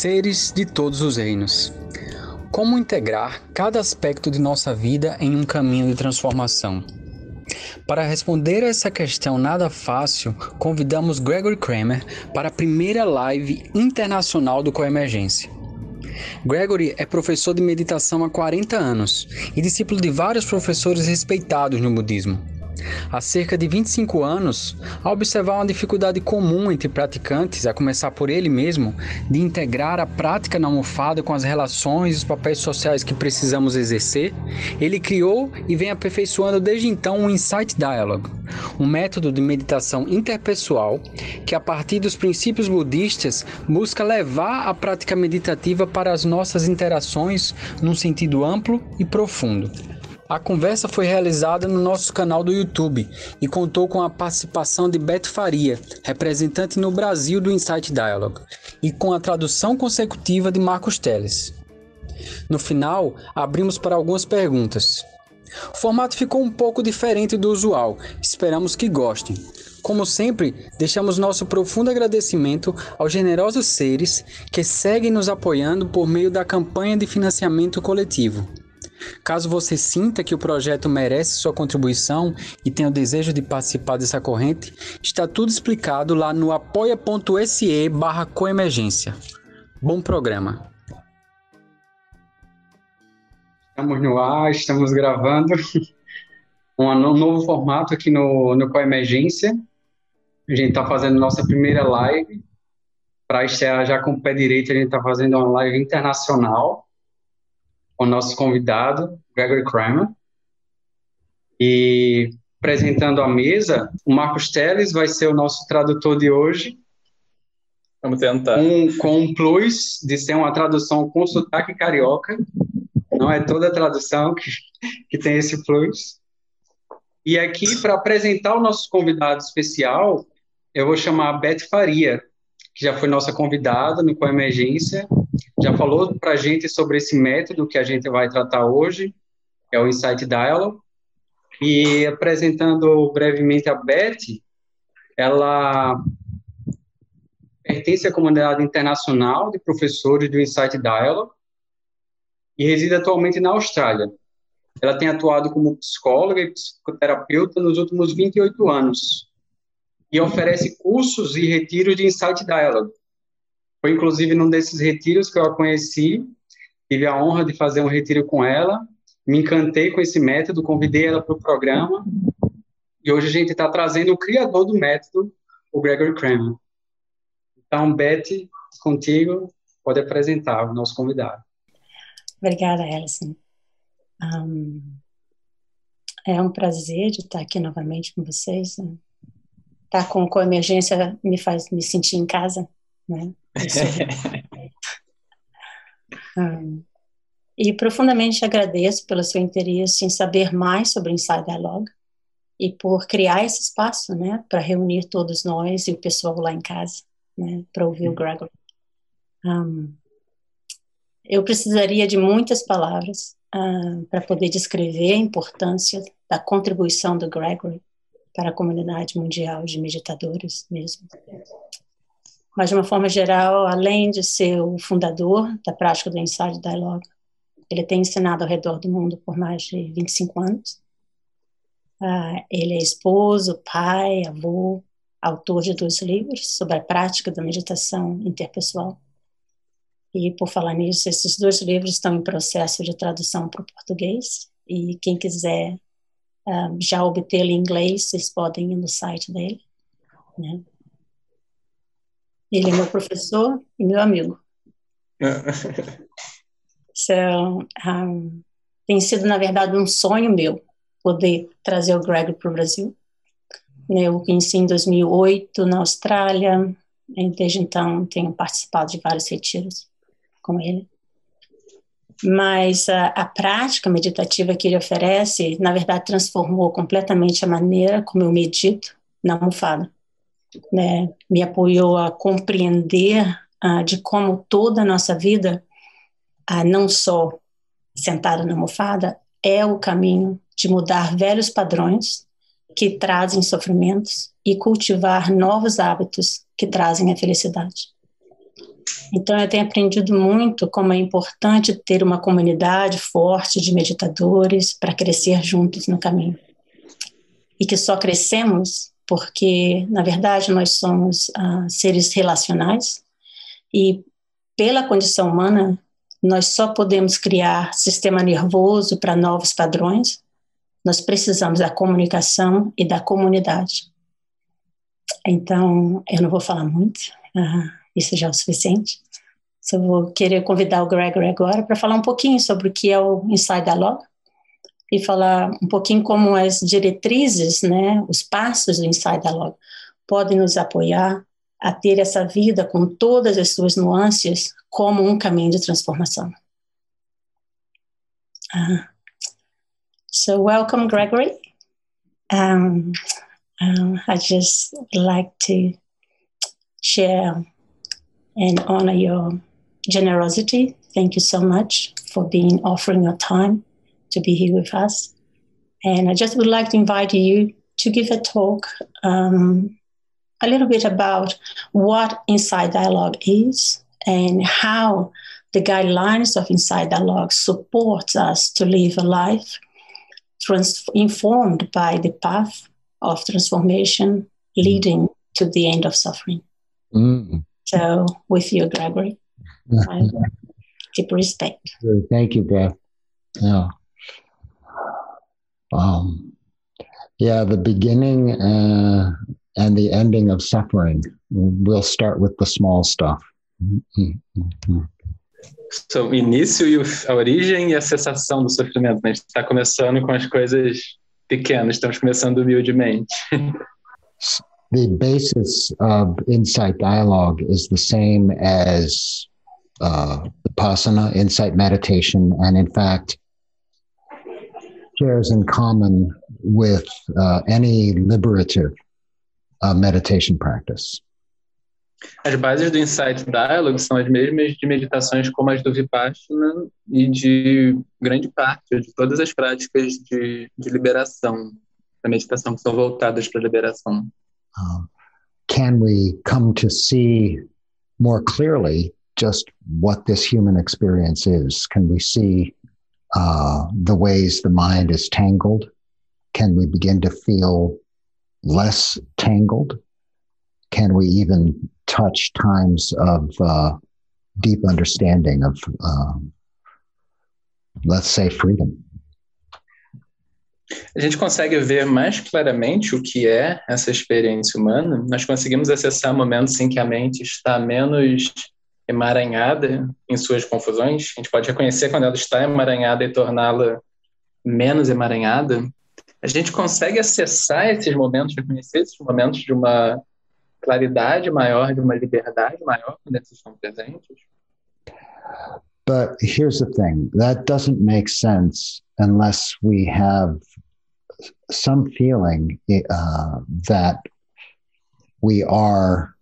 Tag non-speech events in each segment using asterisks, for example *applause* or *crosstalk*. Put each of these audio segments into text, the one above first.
Seres de todos os reinos. Como integrar cada aspecto de nossa vida em um caminho de transformação? Para responder a essa questão nada fácil, convidamos Gregory Kramer para a primeira live internacional do Coemergência. Gregory é professor de meditação há 40 anos e discípulo de vários professores respeitados no budismo. Há cerca de 25 anos, ao observar uma dificuldade comum entre praticantes, a começar por ele mesmo, de integrar a prática na almofada com as relações e os papéis sociais que precisamos exercer, ele criou e vem aperfeiçoando desde então o Insight Dialogue, um método de meditação interpessoal que, a partir dos princípios budistas, busca levar a prática meditativa para as nossas interações num sentido amplo e profundo. A conversa foi realizada no nosso canal do YouTube e contou com a participação de Beto Faria, representante no Brasil do Insight Dialogue, e com a tradução consecutiva de Marcos Teles. No final, abrimos para algumas perguntas. O formato ficou um pouco diferente do usual, esperamos que gostem. Como sempre, deixamos nosso profundo agradecimento aos generosos seres que seguem nos apoiando por meio da campanha de financiamento coletivo. Caso você sinta que o projeto merece sua contribuição e tenha o desejo de participar dessa corrente, está tudo explicado lá no apoia.se barra coemergência. Bom programa! Estamos no ar, estamos gravando *laughs* um novo formato aqui no, no Coemergência. A gente está fazendo nossa primeira live. Para estrear já com o pé direito, a gente está fazendo uma live internacional o nosso convidado, Gregory Kramer. E apresentando a mesa, o Marcos Teles vai ser o nosso tradutor de hoje. Vamos tentar. Um, com um plus de ser uma tradução com sotaque carioca. Não é toda tradução que, que tem esse plus. E aqui, para apresentar o nosso convidado especial, eu vou chamar a Beth Faria, que já foi nossa convidada no Coemergência, já falou para a gente sobre esse método que a gente vai tratar hoje, é o Insight Dialogue. E apresentando brevemente a Beth, ela pertence à comunidade internacional de professores do Insight Dialogue e reside atualmente na Austrália. Ela tem atuado como psicóloga e psicoterapeuta nos últimos 28 anos e oferece cursos e retiros de Insight Dialogue, foi inclusive num desses retiros que eu a conheci, tive a honra de fazer um retiro com ela, me encantei com esse método, convidei ela para o programa, e hoje a gente está trazendo o criador do método, o Gregory Kramer. Então, Beth, contigo, pode apresentar o nosso convidado. Obrigada, Alison. Um, é um prazer de estar aqui novamente com vocês. Né? Estar com coemergência me faz me sentir em casa, né? *laughs* hum. E profundamente agradeço pelo seu interesse em saber mais sobre o Inside Dialogue e por criar esse espaço, né, para reunir todos nós e o pessoal lá em casa, né, para ouvir o Gregory. Um, eu precisaria de muitas palavras uh, para poder descrever a importância da contribuição do Gregory para a comunidade mundial de meditadores mesmo. Mas, de uma forma geral, além de ser o fundador da prática do Inside Dialogue, ele tem ensinado ao redor do mundo por mais de 25 anos. Uh, ele é esposo, pai, avô, autor de dois livros sobre a prática da meditação interpessoal. E, por falar nisso, esses dois livros estão em processo de tradução para o português. E quem quiser uh, já obtê-lo em inglês, vocês podem ir no site dele. Né? Ele é meu professor e meu amigo. so, um, tem sido, na verdade, um sonho meu poder trazer o Greg para o Brasil. Eu conheci em 2008 na Austrália, e desde então tenho participado de vários retiros com ele. Mas a, a, prática meditativa que ele oferece, na verdade, transformou completamente a maneira como eu medito na almofada né, me apoiou a compreender uh, de como toda a nossa vida, uh, não só sentada na almofada, é o caminho de mudar velhos padrões que trazem sofrimentos e cultivar novos hábitos que trazem a felicidade. Então, eu tenho aprendido muito como é importante ter uma comunidade forte de meditadores para crescer juntos no caminho. E que só crescemos porque, na verdade, nós somos uh, seres relacionais e, pela condição humana, nós só podemos criar sistema nervoso para novos padrões. Nós precisamos da comunicação e da comunidade. Então, eu não vou falar muito. Uh, isso já é o suficiente. Só vou querer convidar o Gregory agora para falar um pouquinho sobre o que é o Inside Dialogue e falar um pouquinho como as diretrizes, né, os passos do Inside Dialogue podem nos apoiar a ter essa vida com todas as suas nuances como um caminho de transformação. Uh, so welcome, Gregory. Um, um, I just like to share and honor your generosity. Thank you so much for being offering your time to be here with us. And I just would like to invite you to give a talk um, a little bit about what Inside Dialogue is and how the guidelines of Inside Dialogue support us to live a life trans- informed by the path of transformation leading to the end of suffering. Mm. So, with you, Gregory, *laughs* deep respect. Thank you, Beth. Yeah. Um, yeah, the beginning uh, and the ending of suffering. We'll start with the small stuff. So, o início e a origem e a cessação do sofrimento. Né? A gente está começando com as coisas pequenas, estamos começando humildemente. *laughs* the basis of insight dialogue is the same as uh, paśana insight meditation, and in fact, shares in common with uh, any liberative uh, meditation practice. As bases do Insight Dialogue são as mesmas de meditações como as do Vipassana e de grande parte de todas as práticas de, de liberação, da meditação que são voltadas para a liberação. um, can we come to see more clearly just what this human experience is? Can we see uh, the ways the mind is tangled? Can we begin to feel less tangled? Can we even touch times of uh, deep understanding of, um, let's say, freedom? a gente consegue ver mais claramente o que é essa experiência humana, nós conseguimos acessar momentos em que a mente está menos emaranhada em suas confusões. A gente pode reconhecer quando ela está emaranhada e torná-la menos emaranhada. A gente consegue acessar esses momentos, reconhecer esses momentos de uma claridade maior, de uma liberdade maior quando eles estão presentes. But here's the thing that doesn't make sense unless we have some feeling uh, that we are,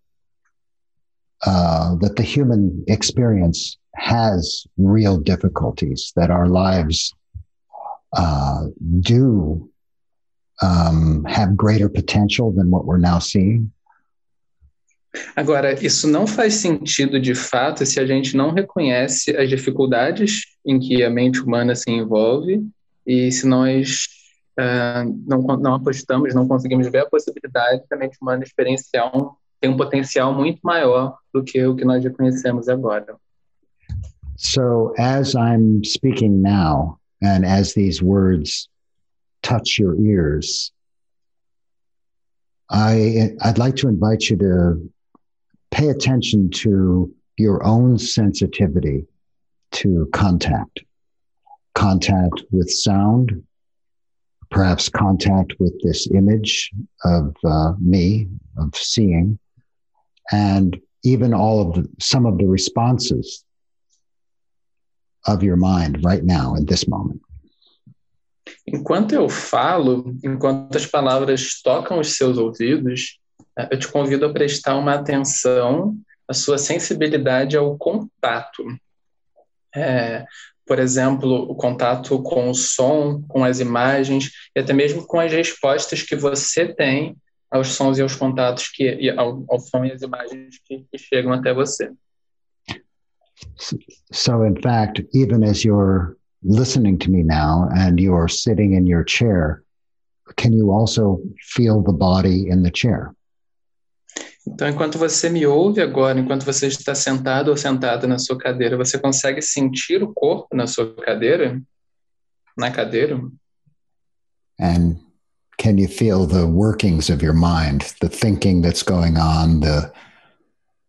uh, that the human experience has real difficulties, that our lives uh, do um, have greater potential than what we're now seeing. Agora, isso não faz sentido de fato se a gente não reconhece as dificuldades em que a mente humana se envolve e se nós uh, não, não apostamos, não conseguimos ver a possibilidade da mente humana experienciar um, tem um potencial muito maior do que o que nós já conhecemos agora. So, as I'm speaking now, and as these words touch your ears, I, I'd like to invite you to pay attention to your own sensitivity to contact, contact with sound, perhaps contact with this image of uh, me, of seeing, and even all of the, some of the responses of your mind right now in this moment. Enquanto eu falo, enquanto as palavras tocam os seus ouvidos, eh, eu te convido a prestar uma atenção à sua sensibilidade ao contato. É, por exemplo, o contato com o som, com as imagens e até mesmo com as respostas que você tem aos sons e aos contatos que ao, ao som e às imagens que, que chegam até você. So, in fact, even as you're listening to me now and you're sitting in your chair, can you also feel the body in the chair? Então, enquanto você me ouve agora, enquanto você está sentado ou sentada na sua cadeira, você consegue sentir o corpo na sua cadeira? Na cadeira? And can you feel the workings of your mind, the thinking that's going on, the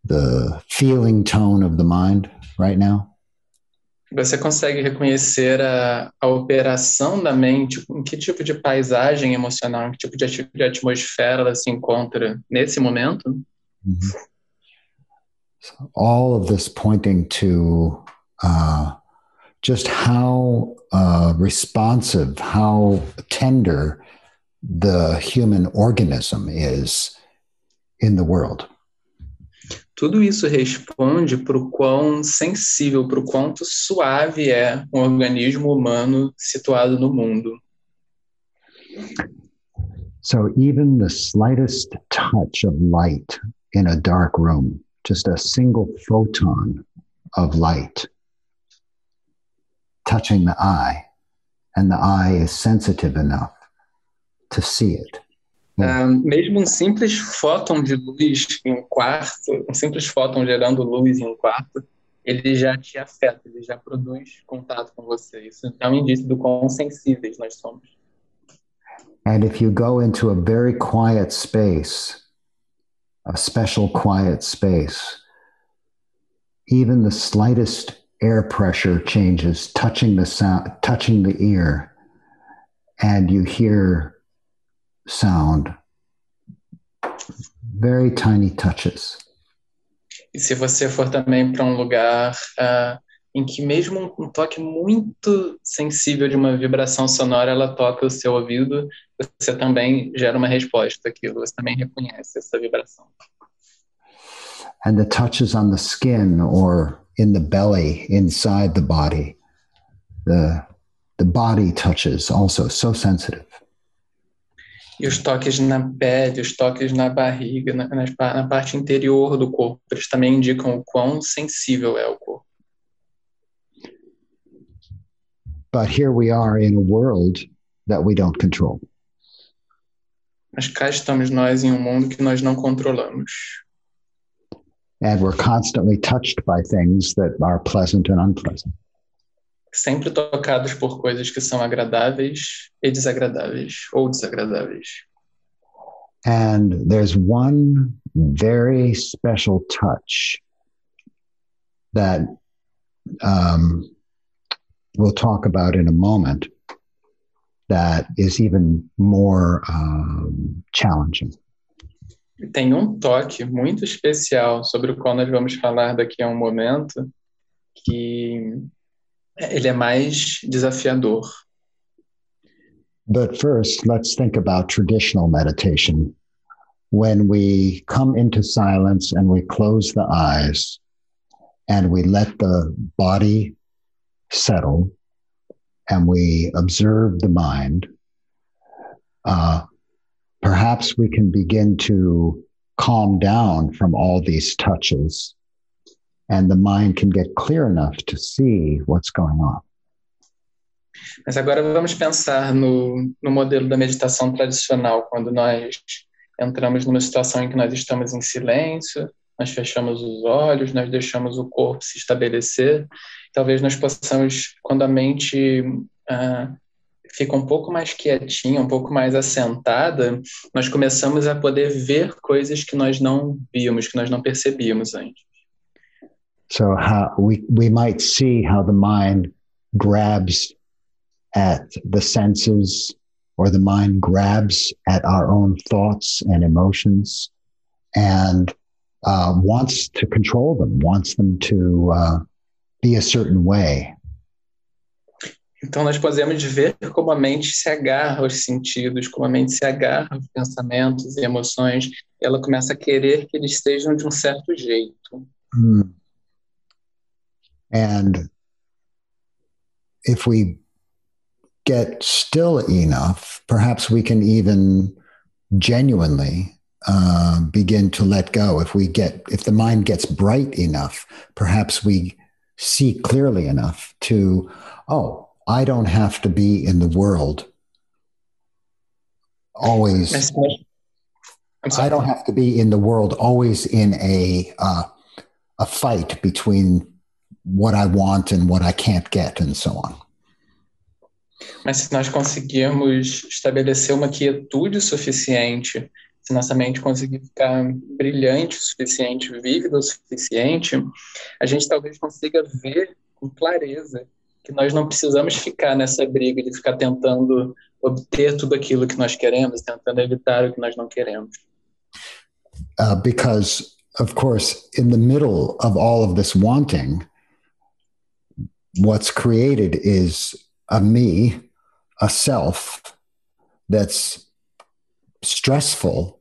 the feeling tone of the mind right now? Você consegue reconhecer a, a operação da mente, em que tipo de paisagem emocional, em que tipo de, de atmosfera ela se encontra nesse momento? Mm -hmm. so all of this pointing to uh, just how uh, responsive, how tender the human organism is in the world. Tudo isso responde para o quão sensível, para o quanto suave é um organismo humano situado no mundo. So even the slightest touch of light in a dark room, just a single photon of light touching the eye, and the eye is sensitive enough to see it. Uh, mesmo um simples fóton de luz em um quarto, um simples fóton gerando luz em um quarto, ele já te afeta, ele já produz contato com você. Isso é um indício do quão sensíveis nós somos. And if you go into a very quiet space, a special quiet space, even the slightest air pressure changes, touching the sound, touching the ear, and you hear sound. Very tiny touches. E se você for também para um lugar uh, em que mesmo um toque muito sensível de uma vibração sonora ela toca o seu ouvido, você também gera uma resposta àquilo, você também reconhece essa vibração. And the touches on the skin or in the belly, inside the body, the the body touches also so sensitive. E os toques na pele, os toques na barriga, na, na parte interior do corpo, eles também indicam o quão sensível é o corpo. But here we are in a world that we don't control. Mas cá estamos nós em um mundo que nós não controlamos. And we're constantly touched by things that are pleasant and unpleasant. Sempre tocados por coisas que são agradáveis e desagradáveis, ou desagradáveis. And there's one very special touch that um, we'll talk about in a moment that is even more um, challenging. Tem um toque muito especial sobre o qual nós vamos falar daqui a um momento que ele é mais desafiador. But first, let's think about traditional meditation. When we come into silence and we close the eyes and we let the body settle and we observe the mind, uh, perhaps we can begin to calm down from all these touches and the mind can get clear enough to see what's going on. Mas agora vamos pensar no, no modelo da meditação tradicional, quando nós entramos numa situação em que nós estamos em silêncio, nós fechamos os olhos, nós deixamos o corpo se estabelecer talvez nós possamos, quando a mente uh, fica um pouco mais quietinha, um pouco mais assentada, nós começamos a poder ver coisas que nós não víamos, que nós não percebíamos antes. So how we we might see how the mind grabs at the senses or the mind grabs at our own thoughts and emotions and uh, wants to control them, wants them to uh, be a certain way. Então nós podemos ver como a mente se agarra aos sentidos, como a mente se agarra aos pensamentos e emoções, ela começa a querer que eles estejam de um certo jeito. Mm. And if we get still enough, perhaps we can even genuinely uh, begin to let go. If we get, if the mind gets bright enough, perhaps we see clearly enough to, oh, I don't have to be in the world always. I don't have to be in the world always in a uh, a fight between what I want and what I can't get and so on. Mas se nós conseguirmos estabelecer uma quietude suficiente, se nossa mente conseguir ficar brilhante o suficiente, vívida o suficiente, a gente talvez consiga ver com clareza que nós não precisamos ficar nessa briga de ficar tentando obter tudo aquilo que nós queremos, tentando evitar o que nós não queremos. Uh, because, of course, in the middle of all of this wanting, what's created is a me, a self that's stressful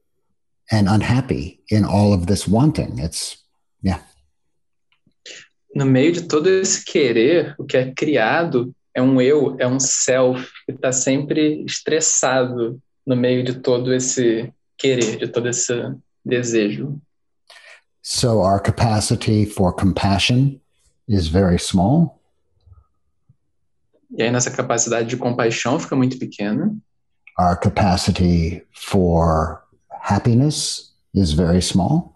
and unhappy in all of this wanting. It's, yeah. No meio de todo esse querer, o que é criado é um eu, é um self que está sempre estressado no meio de todo esse querer, de todo esse desejo. So our capacity for compassion is very small. E aí nossa capacidade de compaixão fica muito pequena. Our capacity for happiness is very small.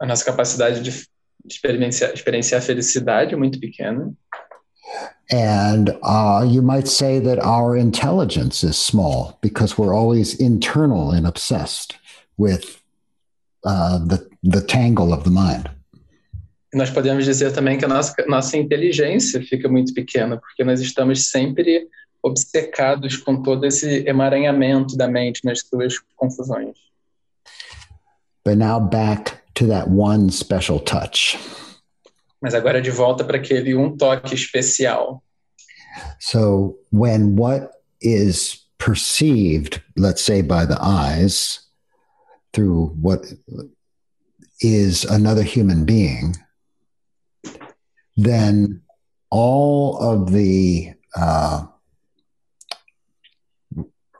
A nossa capacidade de experienciar, experienciar felicidade é muito pequena. And uh, you might say that our intelligence is small because we're always internal and obsessed with uh, the, the tangle of the mind. Nós podemos dizer também que a nossa, nossa inteligência fica muito pequena, porque nós estamos sempre obcecados com todo esse emaranhamento da mente nas suas confusões. But now back to that one special touch. Mas agora de volta para aquele um toque especial. So when what is perceived, let's say by the eyes, through what is another human being, then all of the uh,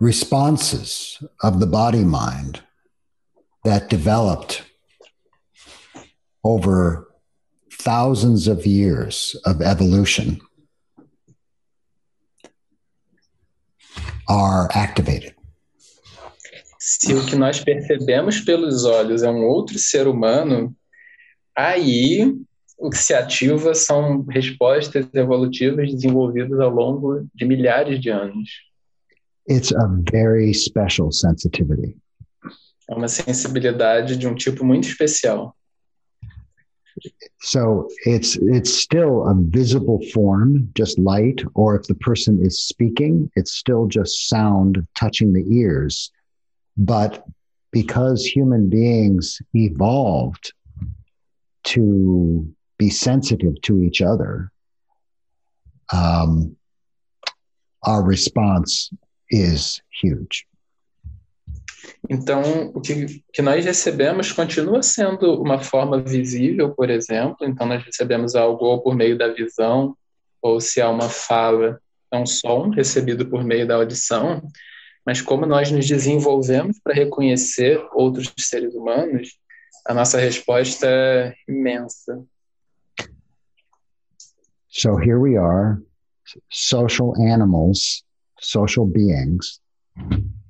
responses of the body mind that developed over thousands of years of evolution are activated. Se o que nós percebemos pelos olhos é um outro ser humano, aí o que se ativa são respostas evolutivas desenvolvidas ao longo de milhares de anos. It's a very special sensitivity. É uma sensibilidade de um tipo muito especial. So it's it's still a visible form, just light, or if the person is speaking, it's still just sound touching the ears. But because human beings evolved to be sensitive to each other, um, our response is huge. Então, o que, que nós recebemos continua sendo uma forma visível, por exemplo. Então, nós recebemos algo ou por meio da visão, ou se há uma fala, é um som recebido por meio da audição. Mas como nós nos desenvolvemos para reconhecer outros seres humanos, a nossa resposta é imensa. So here we are, social animals, social beings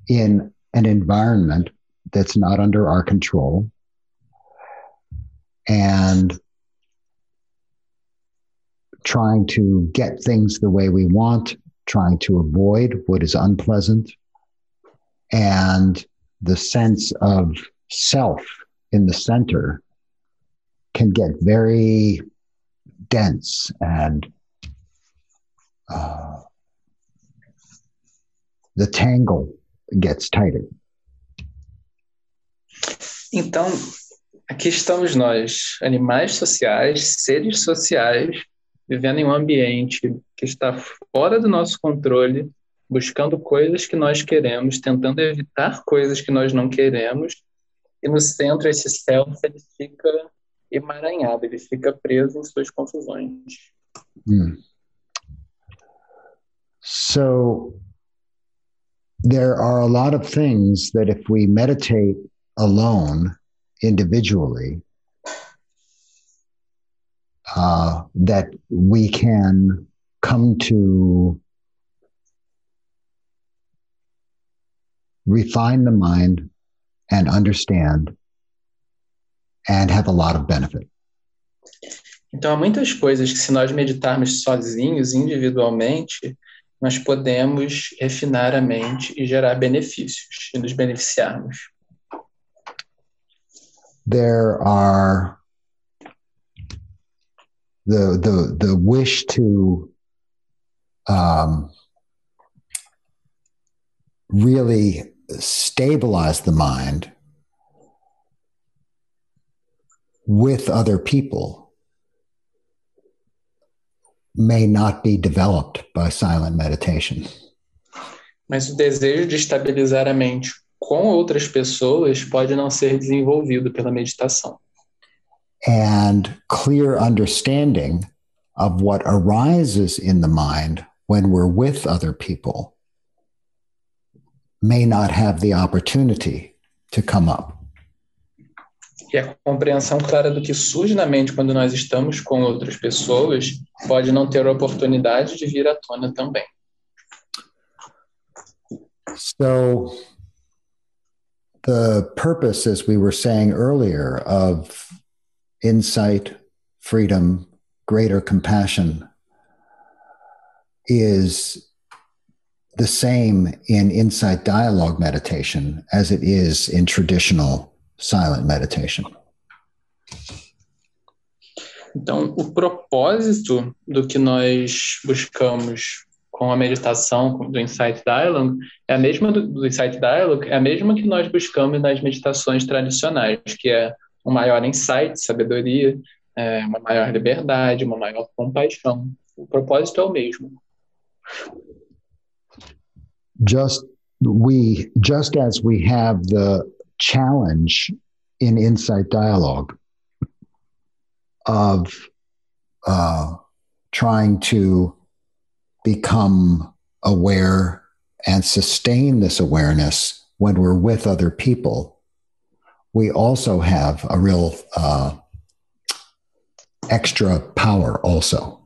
in an environment that's not under our control. And trying to get things the way we want, trying to avoid what is unpleasant, and the sense of self in the center can get very dense and uh, the tangle gets tighter. Então, aqui estamos nós, animais sociais, seres sociais, vivendo em um ambiente que está fora do nosso controle, buscando coisas que nós queremos, tentando evitar coisas que nós não queremos, e no centro esse self ele fica emaranhado, ele fica preso em suas confusões. Hmm. So there are a lot of things that if we meditate alone individually, uh, that we can come to refine the mind and understand and have a lot of benefit. Então, há muitas coisas que, se nós meditarmos sozinhos, individualmente, nós podemos refinar a mente e gerar benefícios e nos beneficiarmos. There are the the the wish to um, really stabilize the mind with other people may not be developed by silent meditation. Mas o desejo de estabilizar a mente com outras pessoas pode não ser desenvolvido pela meditação. And clear understanding of what arises in the mind when we're with other people may not have the opportunity to come up. E a compreensão clara do que surge na mente quando nós estamos com outras pessoas pode não ter a oportunidade de vir à tona também. So, the purpose, as we were saying earlier, of insight, freedom, greater compassion is the same in insight dialogue meditation as it is in traditional silent meditation. Então, o propósito do que nós buscamos com a meditação do Insight Dialogue é a mesma do, do Insight Dialogue, é a mesma que nós buscamos nas meditações tradicionais, que é um maior insight, sabedoria, é, uma maior liberdade, uma maior compaixão. O propósito é o mesmo. Just we just as we have the challenge in insight dialogue of uh, trying to become aware and sustain this awareness when we're with other people, we also have a real uh, extra power also.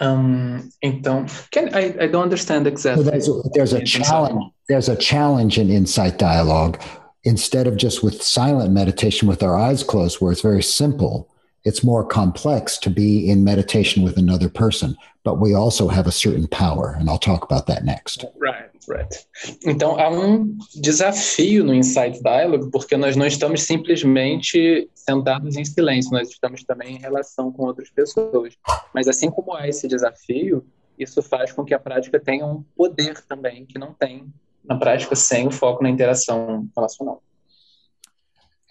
Um, então, can, I, I don't understand exactly. So there's, a, there's a challenge. There's a challenge in insight dialogue. Instead of just with silent meditation with our eyes closed, where it's very simple, it's more complex to be in meditation with another person. But we also have a certain power, and I'll talk about that next. Right, right. Então há um desafio no Insight Dialogue, porque nós não estamos simplesmente sentados em silêncio, nós estamos também em relação com outras pessoas. Mas assim como há esse desafio, isso faz com que a prática tenha um poder também que não tem na prática sem o foco na interação relacional.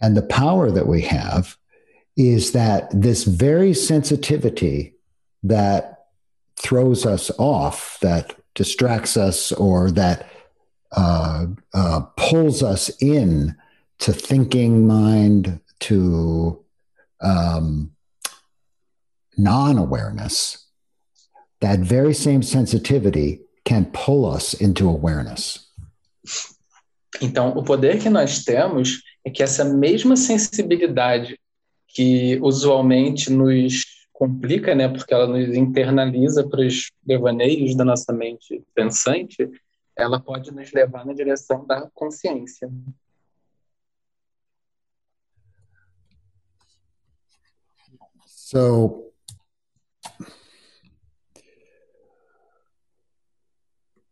And the power that we have is that this very sensitivity that throws us off, that distracts us, or that uh, uh, pulls us in to thinking mind, to um, non awareness, that very same sensitivity can pull us into awareness. Então, o poder que nós temos é que essa mesma sensibilidade que usualmente nos complica, né, porque ela nos internaliza para os devaneios da nossa mente pensante, ela pode nos levar na direção da consciência. So,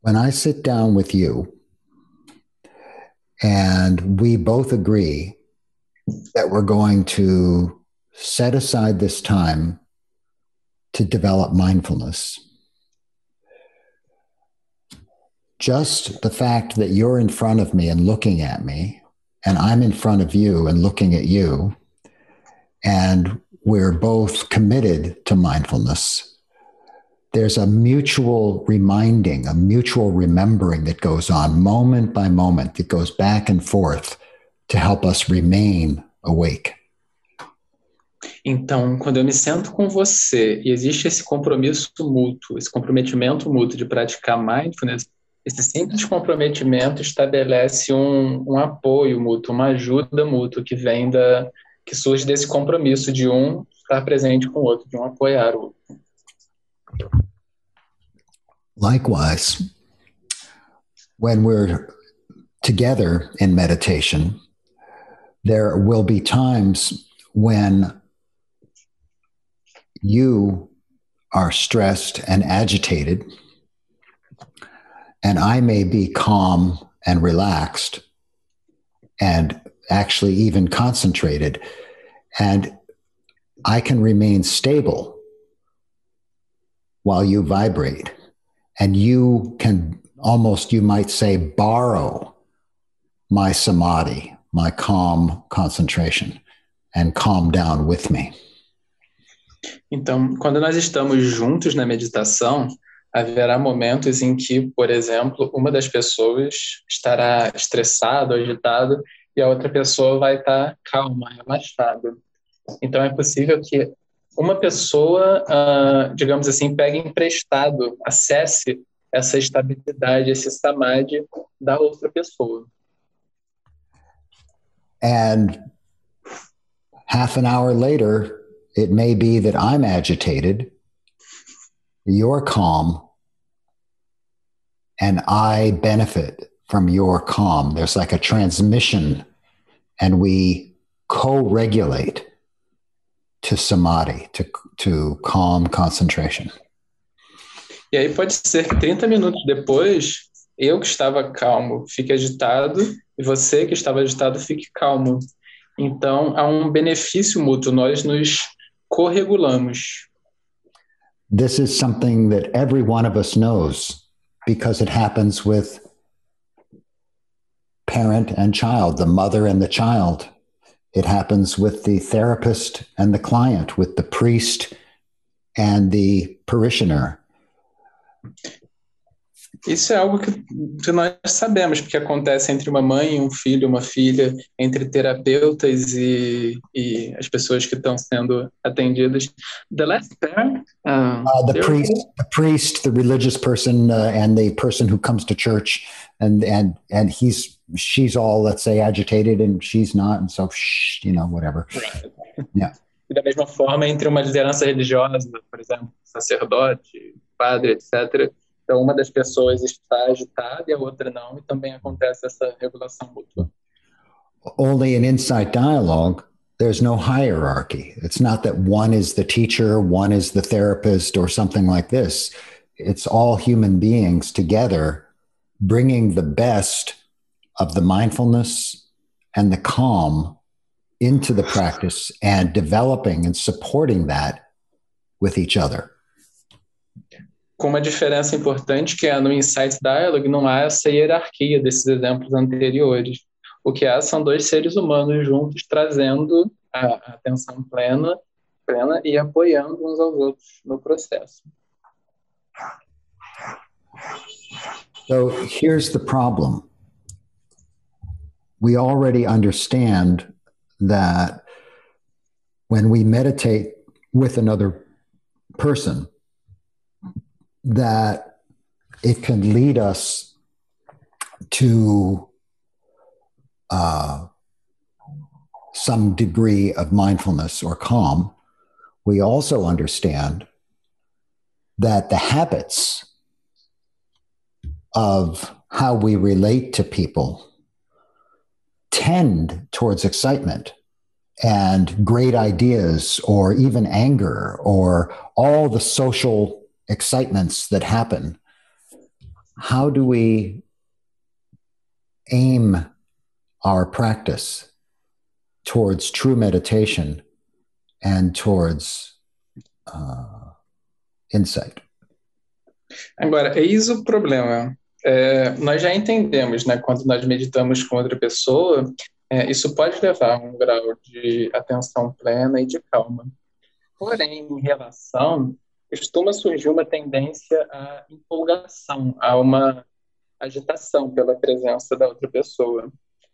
when I sit down with you and we both agree that we're going to set aside this time to develop mindfulness. Just the fact that you're in front of me and looking at me, and I'm in front of you and looking at you, and we're both committed to mindfulness. There's a mutual reminding, a mutual remembering that goes on moment by moment, that goes back and forth to help us remain awake. Então, quando eu me sento com você e existe esse compromisso mútuo, esse comprometimento mútuo de praticar mindfulness, esse simples comprometimento estabelece um, um apoio mútuo, uma ajuda mútua que vem da que surge desse compromisso de um estar presente com o outro, de um apoiar o outro. Likewise, when we're together in meditation, there will be times when you are stressed and agitated, and I may be calm and relaxed and actually even concentrated, and I can remain stable while you vibrate. And you can almost, you might say, borrow my samadhi, my calm concentration, and calm down with me. Então, quando nós estamos juntos na meditação, haverá momentos em que, por exemplo, uma das pessoas estará estressada agitada e a outra pessoa vai estar calma, relaxada. Então, é possível que uma pessoa, uh, digamos assim, pegue emprestado, acesse essa estabilidade, esse samadhi da outra pessoa. And half an hour later, it may be that I'm agitated, you're calm, and I benefit from your calm. There's like a transmission, and we co regulate to samadhi, to, to calm concentration. E aí pode ser que 30 minutos depois, eu que estava calmo fique agitado e você que estava agitado fique calmo. Então, há um benefício mútuo, nós nos corregulamos. This is something that every one of us knows because it happens with parent and child, the mother and the child. It happens with the therapist and the client, with the priest and the parishioner. Isso é algo que, nós sabemos, porque acontece entre uma mãe e um filho, uma filha, entre terapeutas e, e as pessoas que estão sendo atendidas. The last pair, uh, uh, the priest, the priest, the religious person, uh, and the person who comes to church, and and and he's she's all let's say agitated, and she's not, and so shh, you know whatever. Yeah. E da mesma forma entre uma liderança religiosa, por exemplo, sacerdote, padre, etc Então, uma das pessoas está agitada e a outra não, e também acontece essa regulação mútua. Only in insight dialogue, there's no hierarchy. It's not that one is the teacher, one is the therapist, or something like this. It's all human beings together bringing the best of the mindfulness and the calm into the practice and developing and supporting that with each other. Com uma diferença importante que é no Insight Dialogue não há essa hierarquia desses exemplos anteriores. O que há são dois seres humanos juntos trazendo a atenção plena, plena e apoiando uns aos outros no processo. So here's the problem. We already understand that when we meditate with another person, that it can lead us to uh, some degree of mindfulness or calm, we also understand that the habits of how we relate to people tend towards excitement and great ideas or even anger or all the social excitements that happen, how do we aim our practice towards true meditation and towards uh, insight? Agora, eis o problema. É, nós já entendemos, né, quando nós meditamos com outra pessoa, é, isso pode levar a um grau de atenção plena e de calma. Porém, em relação costuma surgir uma tendência à empolgação, a uma agitação pela presença da outra pessoa.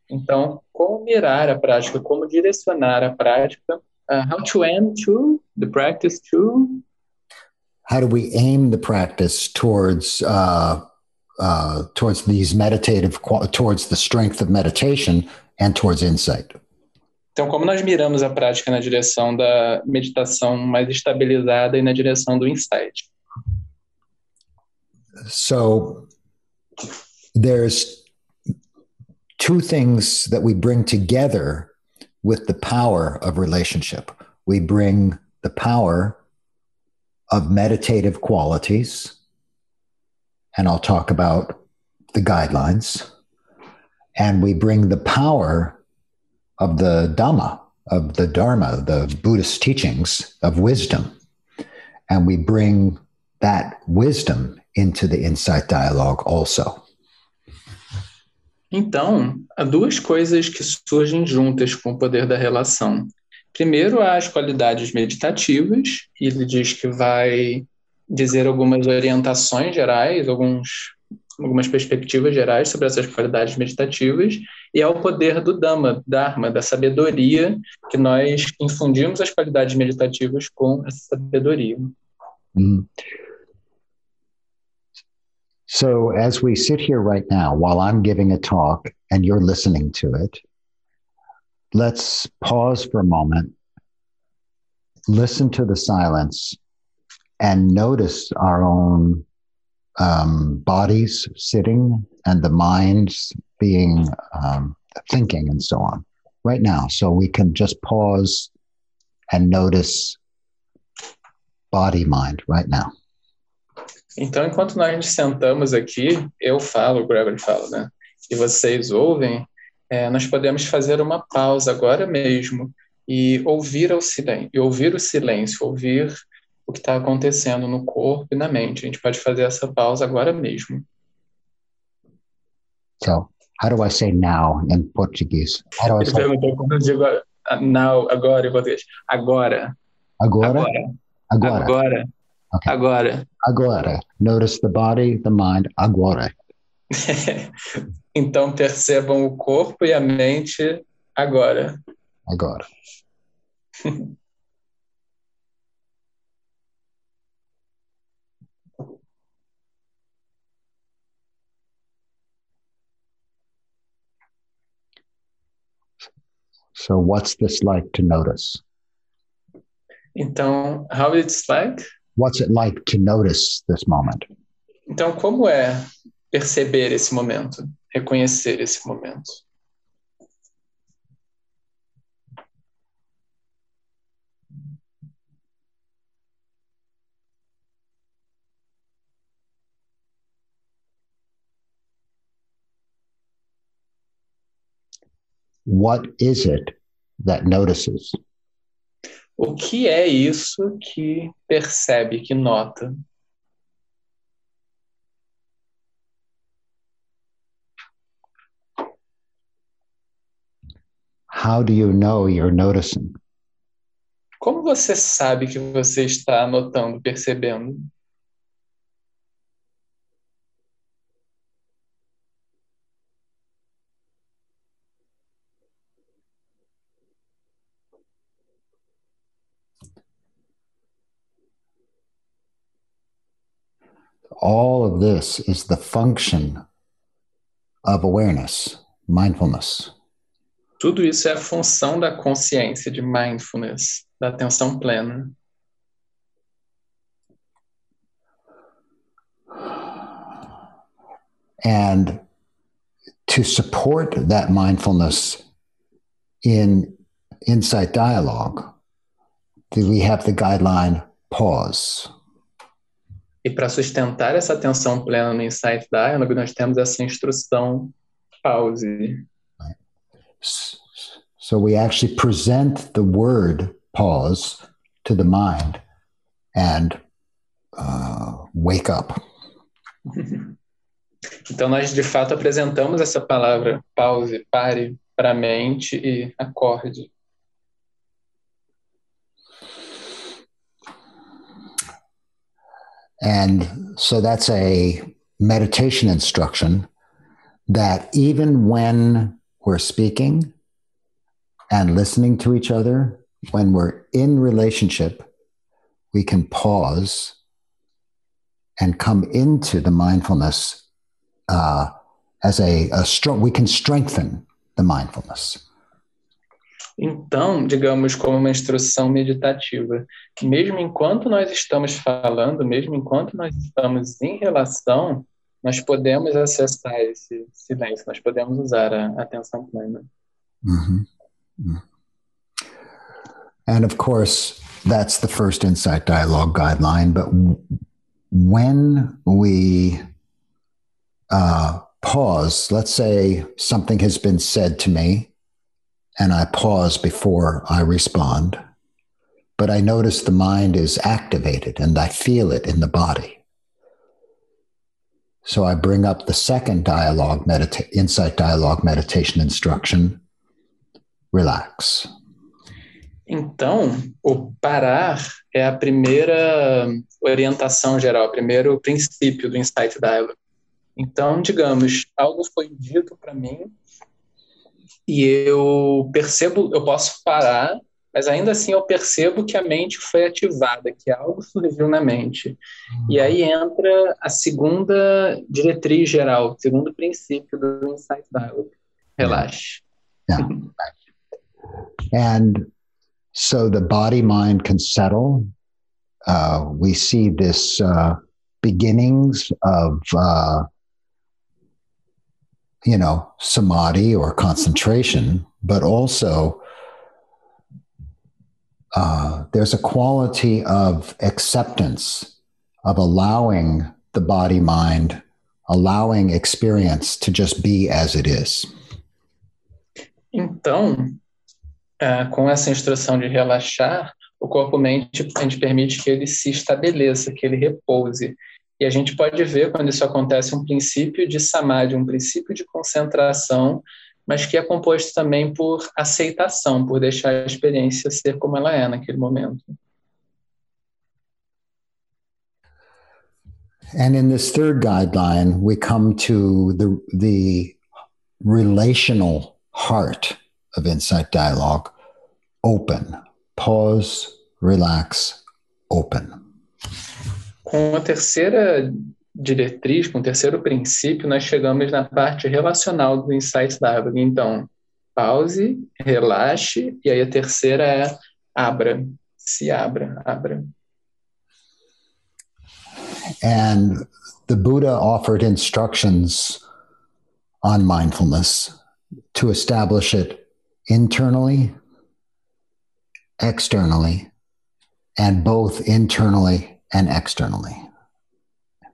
Então, como mirar a prática, como direcionar a prática, uh, how to aim to the practice to how do we aim the practice towards uh, uh, towards these meditative towards the strength of meditation and towards insight Então, como nós miramos a prática na direção da meditação mais estabilizada e na direção do insight? So, there's two things that we bring together with the power of relationship. We bring the power of meditative qualities, and I'll talk about the guidelines, and we bring the power of the Dhamma, of the Dharma, the Buddhist teachings of wisdom, and we bring that wisdom into the insight dialogue also. Então, há duas coisas que surgem juntas com o poder da relação. Primeiro, há as qualidades meditativas, ele diz que vai dizer algumas orientações gerais, alguns, algumas perspectivas gerais sobre essas qualidades meditativas, e há o poder do Dhamma, Dharma, da sabedoria, que nós infundimos as qualidades meditativas com essa sabedoria. Mm. So, as we sit here right now, while I'm giving a talk and you're listening to it, let's pause for a moment, listen to the silence, and notice our own um, bodies sitting and the minds being um, thinking and so on right now. So, we can just pause and notice body mind right now. Então, enquanto nós sentamos aqui, eu falo, o Gregory fala, né? E vocês ouvem, é, nós podemos fazer uma pausa agora mesmo e ouvir o silêncio, e ouvir o silêncio, ouvir o que está acontecendo no corpo e na mente. A gente pode fazer essa pausa agora mesmo. So, how do I say now in Portuguese? How do I say como eu digo now, agora em português. Agora. agora? Agora. Agora. Agora. Okay. Agora. Agora. Notice the body, the mind, agora. *laughs* então percebam o corpo e a mente agora. Agora. *laughs* So, what's this like to notice? Então, how it's like? What's it like to notice this moment? Então, como é perceber esse momento, reconhecer esse momento? What is it that notices? O que é isso que percebe, que nota? How do you know you're noticing? Como você sabe que você está notando, percebendo? All of this is the function of awareness, mindfulness. Tudo isso é a função da consciência, de mindfulness, da atenção plena. And to support that mindfulness in insight dialogue, do we have the guideline pause? E para sustentar essa atenção plena no Insight Dialogue, nós temos essa instrução pause. So we actually present the word pause to the mind and uh, wake up. *laughs* Então nós de fato apresentamos essa palavra pause, pare para a mente e acorde. And so that's a meditation instruction that even when we're speaking and listening to each other, when we're in relationship, we can pause and come into the mindfulness uh, as a, a strong, we can strengthen the mindfulness. Então, digamos, como uma instrução meditativa, mesmo enquanto nós estamos falando, mesmo enquanto nós estamos em relação, nós podemos acessar esse silêncio, nós podemos usar a atenção plena. Mm -hmm. And of course, that's the first insight dialogue guideline. But when we uh, pause, let's say something has been said to me, and I pause before I respond, but I notice the mind is activated and I feel it in the body. So I bring up the second dialogue, medita- insight dialogue meditation instruction relax. Então, o parar é a primeira orientação geral, o primeiro princípio do Insight Dialogue. Então, digamos, algo foi dito para mim e eu percebo, eu posso parar, mas ainda assim eu percebo que a mente foi ativada, que algo surgiu na mente. E aí entra a segunda diretriz geral, o segundo princípio do Insight Dialogue. Relaxe. Yeah. And so the body mind can settle. Uh, we see this uh, beginnings of, uh, you know, samadhi or concentration, but also uh, there's a quality of acceptance, of allowing the body mind, allowing experience to just be as it is. Então, uh, com essa instrução de relaxar, o corpo-mente, a gente permite que ele se estabeleça, que ele repouse. E a gente pode ver, quando isso acontece, um princípio de samadhi, um princípio de concentração, mas que é composto também por aceitação, por deixar a experiência ser como ela é naquele momento. And in this third guideline, we come to the, the relational heart of insight dialogue open. Pause, relax, open. Com a terceira diretriz, com o terceiro princípio, nós chegamos na parte relacional do Insight Dialogue. Então, pause, relaxe, e aí a terceira é abra, se abra, abra. And the Buddha offered instructions on mindfulness to establish it internally, externally, and both internally and externally.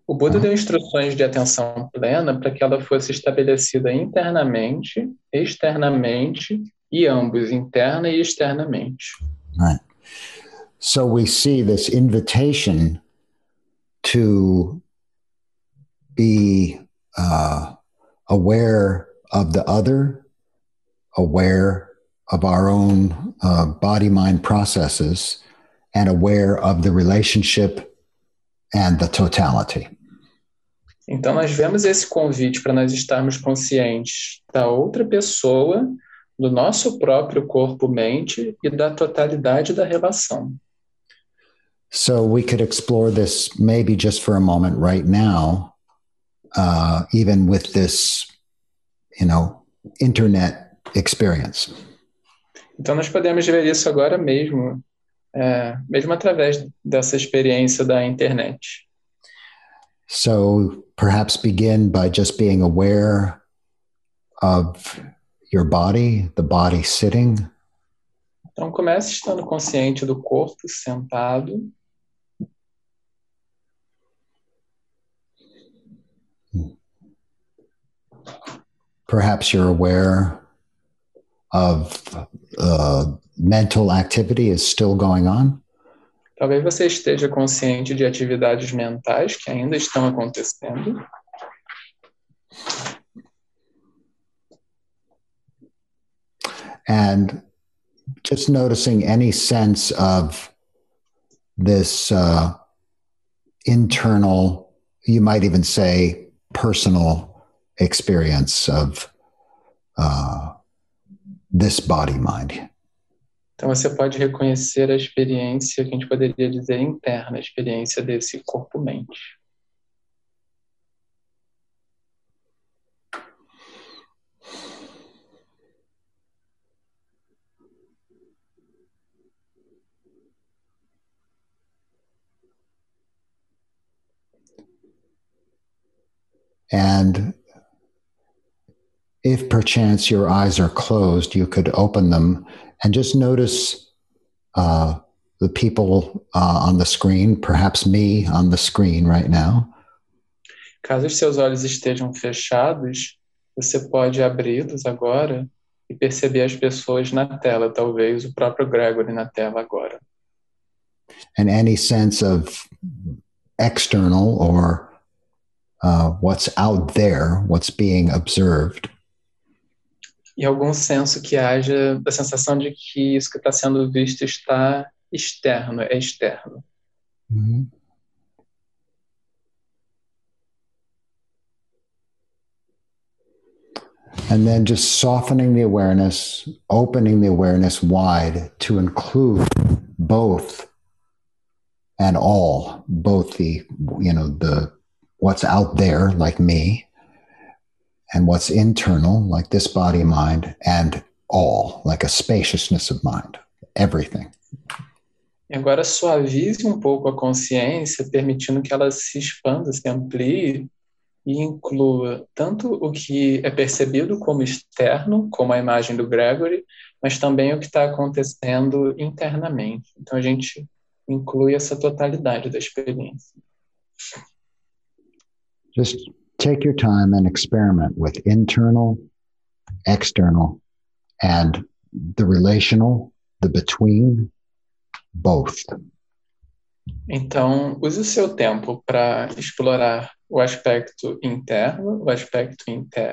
O Buda deu instruções de atenção plena para que ela fosse estabelecida internamente, externamente e ambos, interna e externamente. Right. So we see this invitation to be uh, aware of the other, aware of our own uh, body mind processes, and aware of the relationship and the totality. Então, nós vemos esse convite para nós estarmos conscientes da outra pessoa, do nosso próprio corpo-mente e da totalidade da relação. So, we could explore this maybe just for a moment right now, uh, even with this, you know, internet experience. Então, nós podemos ver isso agora mesmo, é, mesmo através dessa experiência da internet. So perhaps begin by just being aware of your body, the body sitting. Então comece estando consciente do corpo sentado. Perhaps you're aware of uh, mental activity is still going on. Talvez você esteja consciente de atividades mentais que ainda estão acontecendo. And just noticing any sense of this uh, internal, you might even say personal experience of uh, this body mind. Então você pode reconhecer a experiência que a gente poderia dizer interna, a experiência desse corpo-mente. And if perchance your eyes are closed, you could open them and just notice uh, the people uh, on the screen, perhaps me on the screen right now. Caso os seus olhos estejam fechados, você pode abri-los agora e perceber as pessoas na tela, talvez o próprio Gregory na tela agora. And any sense of external or uh, what's out there, what's being observed. E algum senso que haja da sensação de que isso que está sendo visto está externo, é externo. Mhm. And then just softening the awareness, opening the awareness wide to include both and all, both the, you know, the what's out there, like me, and what's internal, like this body mind, and all, like a spaciousness of mind, everything. E agora suavize um pouco a consciência, permitindo que ela se expanda, se amplie e inclua tanto o que é percebido como externo, como a imagem do Gregory, mas também o que está acontecendo internamente. Então a gente inclui essa totalidade da experiência. Just take your time and experiment with internal, external, and the relational, the between, both. Então, use o seu tempo para explorar o aspecto interno, o aspecto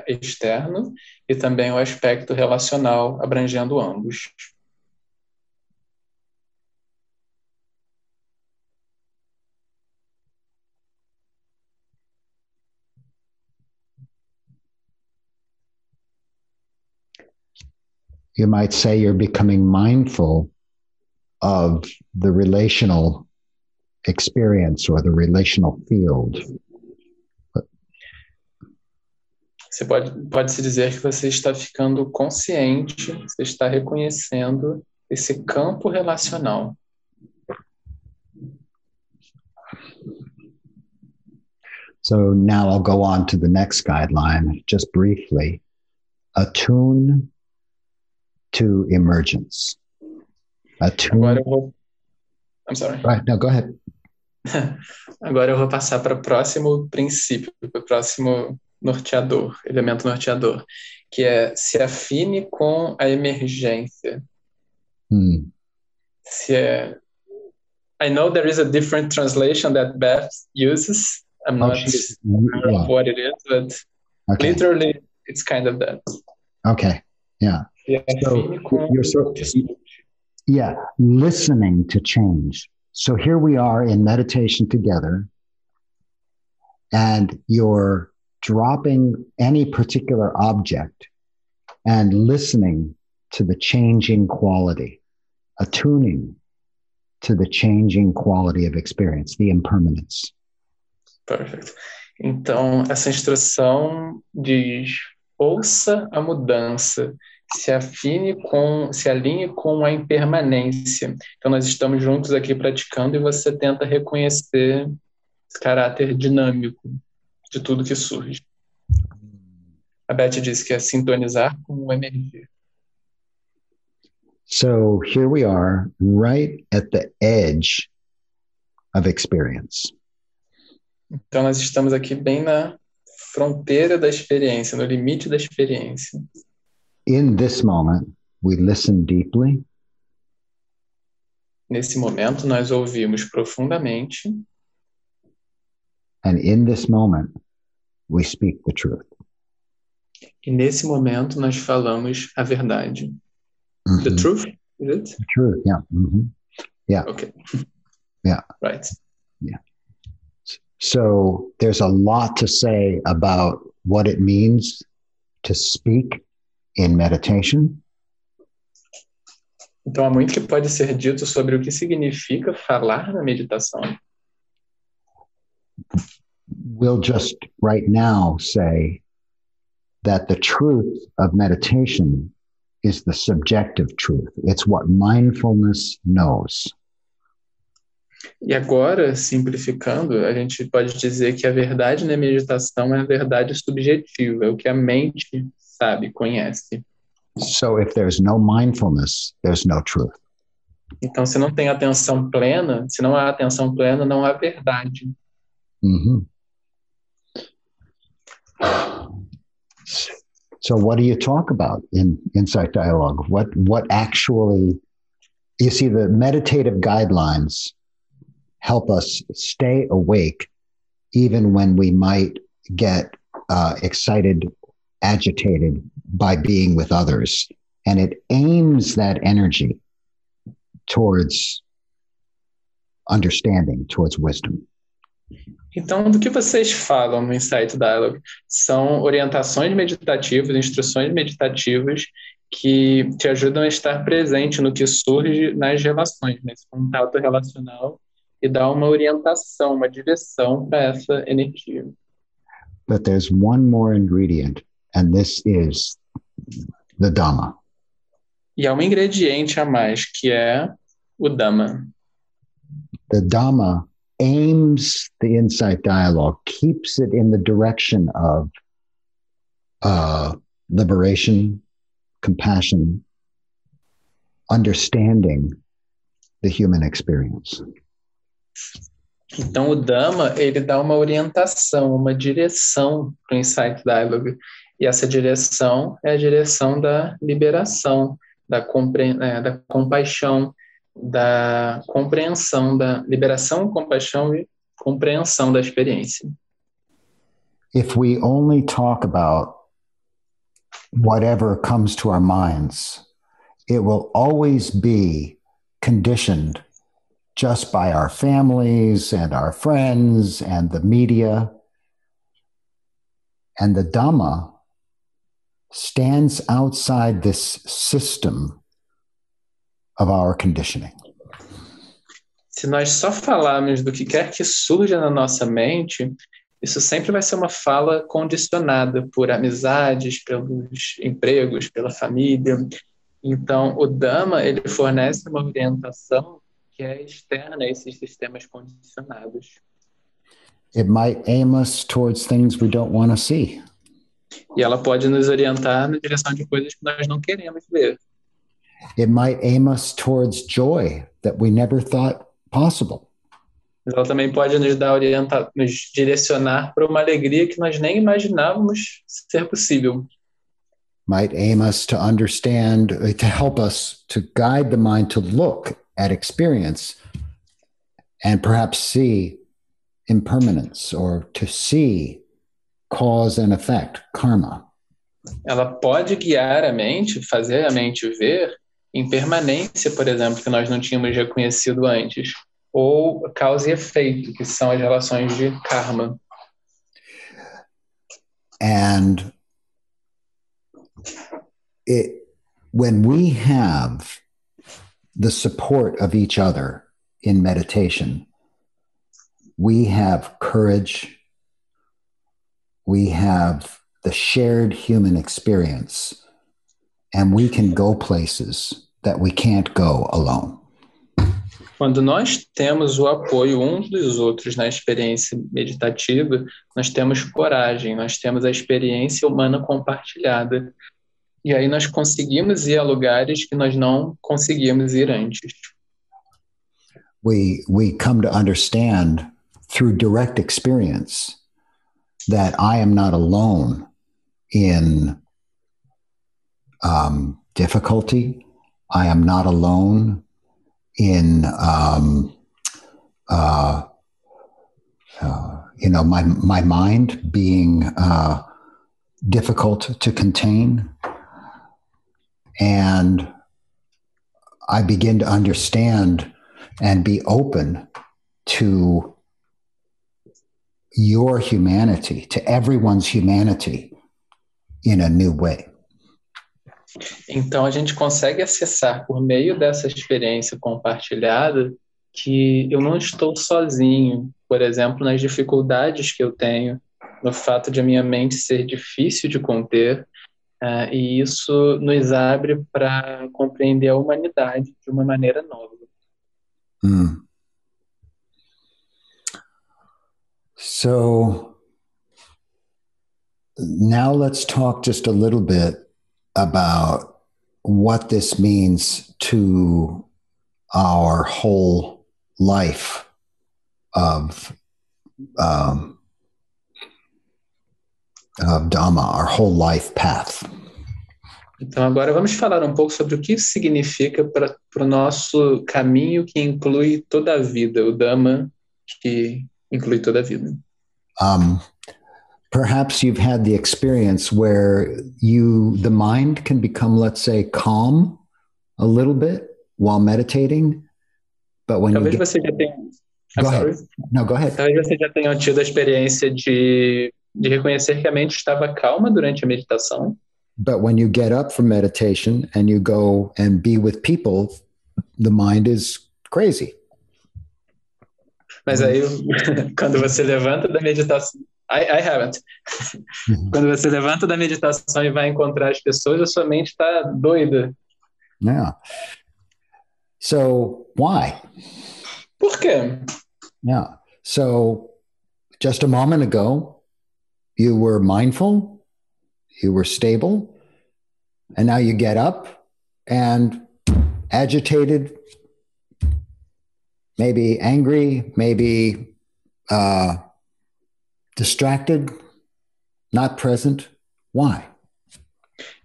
externo e também o aspecto relacional, abrangendo ambos. You might say you're becoming mindful of the relational experience or the relational field. Você pode, pode se dizer que você está ficando consciente, você está reconhecendo esse campo relacional. So now I'll go on to the next guideline just briefly. Attune to emergence. Agora eu vou. I'm sorry. Right. No, go ahead. *laughs* Agora eu vou passar para o próximo princípio, para o próximo norteador, elemento norteador, que é se afine com a emergência. Hmm. Se é... I know there is a different translation that Beth uses. I'm Oh, not she's- sure yeah. what it is, but Okay. literally it's kind of that. Okay. Yeah. Afine So you're so, yeah, listening to change. So here we are in meditation together, and you're dropping any particular object and listening to the changing quality, attuning to the changing quality of experience, the impermanence. Perfect. Então, essa instrução diz: ouça a mudança, se afine com, se alinhe com a impermanência. Então, nós estamos juntos aqui praticando e você tenta reconhecer esse caráter dinâmico de tudo que surge. A Beth disse que é sintonizar com o emergir. So here we are, right at the edge of experience. Então, nós estamos aqui bem na fronteira da experiência, no limite da experiência. In this moment, we listen deeply. Nesse momento, nós ouvimos profundamente And in this moment, we speak the truth. E nesse momento nós falamos a verdade. The Mhm. truth, is it? The truth, yeah. Mhm. Okay. *laughs* Yeah. Right. Yeah. So there's a lot to say about what it means to speak in meditation. Então há muito que pode ser dito sobre o que significa falar na meditação. We'll just right now say that the truth of meditation is the subjective truth. It's what mindfulness knows. E agora, simplificando, a gente pode dizer que a verdade na meditação é a verdade subjetiva, é o que a mente sabe, conhece. So if there's no mindfulness, there's no truth. Então, se não tem atenção plena, se não há atenção plena, não há verdade. Mm-hmm. So, what do you talk about in insight dialogue? What what actually? You see, the meditative guidelines help us stay awake, even when we might get uh, excited, agitated by being with others, and it aims that energy towards understanding, towards wisdom. Então, do que vocês falam no Insight Dialogue? São orientações meditativas, instruções meditativas que te ajudam a estar presente no que surge nas relações, nesse contato relacional e dar uma orientação, uma direção para essa energia. But there's one more ingredient, and this is the Dhamma. E há um ingrediente a mais, que é o Dhamma. The Dhamma aims the insight dialogue, keeps it in the direction of uh, liberation, compassion, understanding the human experience. Então, o Dhamma, ele dá uma orientação, uma direção para o Insight Dialogue. E essa direção é a direção da liberação, da, compre... É, da compaixão, da compreensão, da liberação, compaixão e compreensão da experiência. If we only talk about whatever comes to our minds, it will always be conditioned just by our families and our friends and the media. And the Dhamma stands outside this system of our conditioning. Se nós só falarmos do que quer que surja na nossa mente, isso sempre vai ser uma fala condicionada por amizades, pelos empregos, pela família. Então, o Dhamma, ele fornece uma orientação que é externa a esses sistemas condicionados. It might aim us towards things we don't want to see. E ela pode nos orientar na direção de coisas que nós não queremos ver. It might aim us towards joy that we never thought possible. Ela também pode nos dar orientar, nos direcionar para uma alegria que nós nem imaginávamos ser possível. Might aim us to understand, to help us to guide the mind to look at experience and perhaps see impermanence or to see cause and effect, karma. Ela pode guiar a mente, fazer a mente ver impermanência, por exemplo, que nós não tínhamos reconhecido antes, ou causa e efeito, que são as relações de karma. And it, when we have the support of each other in meditation, we have courage, we have the shared human experience and we can go places that we can't go alone. Quando nós temos o apoio uns dos outros na experiência meditativa, nós temos coragem, nós temos a experiência humana compartilhada. E aí nós conseguimos ir a lugares que nós não conseguíamos ir antes. We, we come to understand through direct experience that I am not alone in um, difficulty. I am not alone in, um, uh, uh, you know, my my mind being uh, difficult to contain, and I begin to understand and be open to your humanity, to everyone's humanity in a new way. Então, a gente consegue acessar por meio dessa experiência compartilhada que eu não estou sozinho, por exemplo, nas dificuldades que eu tenho, no fato de a minha mente ser difícil de conter, uh, e isso nos abre para compreender a humanidade de uma maneira nova. Mm. So now let's talk just a little bit about what this means to our whole life of um, of Dhamma, our whole life path. Então, agora vamos falar um pouco sobre o que isso significa para o nosso caminho que inclui toda a vida, o Dhamma que inclui toda a vida. Um, perhaps you've had the experience where you, the mind can become, let's say, calm a little bit while meditating, but when Talvez you get, você já tenha. Go ahead. no, go ahead. Talvez você já tenha tido a experiência de, de reconhecer que a mente estava calma durante a meditação, But when you get up from meditation and you go and be with people, the mind is crazy. Mas aí *laughs* quando você levanta da meditação. I, I haven't. Uhum. Quando você levanta da meditação e vai encontrar as pessoas, a sua mente está doida. Yeah. So why? Por quê? Yeah. So just a moment ago, you were mindful, you were stable, and now you get up and agitated, maybe angry, maybe uh, distracted, not present. Why?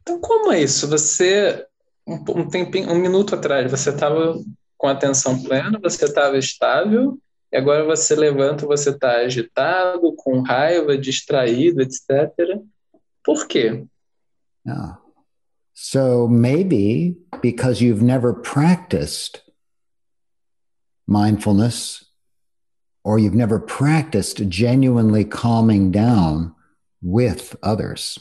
Então, como é isso? Você, um, tempinho, um minuto atrás, você estava com atenção plena, você estava estável, e agora você levanta, você está agitado, com raiva, distraído, etc. Por quê? Yeah. So maybe because you've never practiced mindfulness or you've never practiced genuinely calming down with others.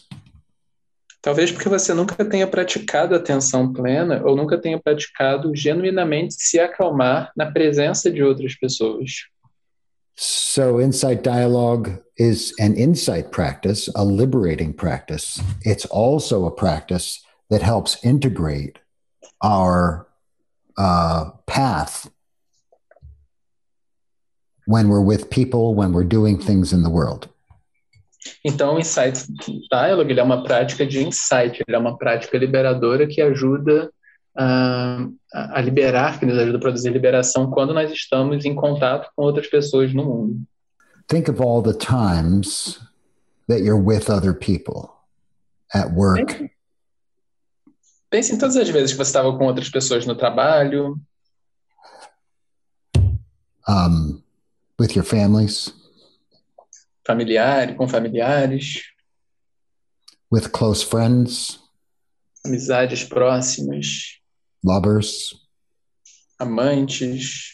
Talvez porque você nunca tenha praticado atenção plena ou nunca tenha praticado genuinamente se acalmar na presença de outras pessoas. So, insight dialogue is an insight practice, a liberating practice. It's also a practice that helps integrate our uh, path when we're with people, when we're doing things in the world. Então, o Insight Dialogue é uma prática de insight, é uma prática liberadora que ajuda a, a liberar, que nos ajuda a produzir liberação quando nós estamos em contato com outras pessoas no mundo. Think of all the times that you're with other people at work, Pense, pense em todas as vezes que você estava com outras pessoas no trabalho, um, with your families, familiar, com familiares, with close friends, amizades próximas, lovers. amantes.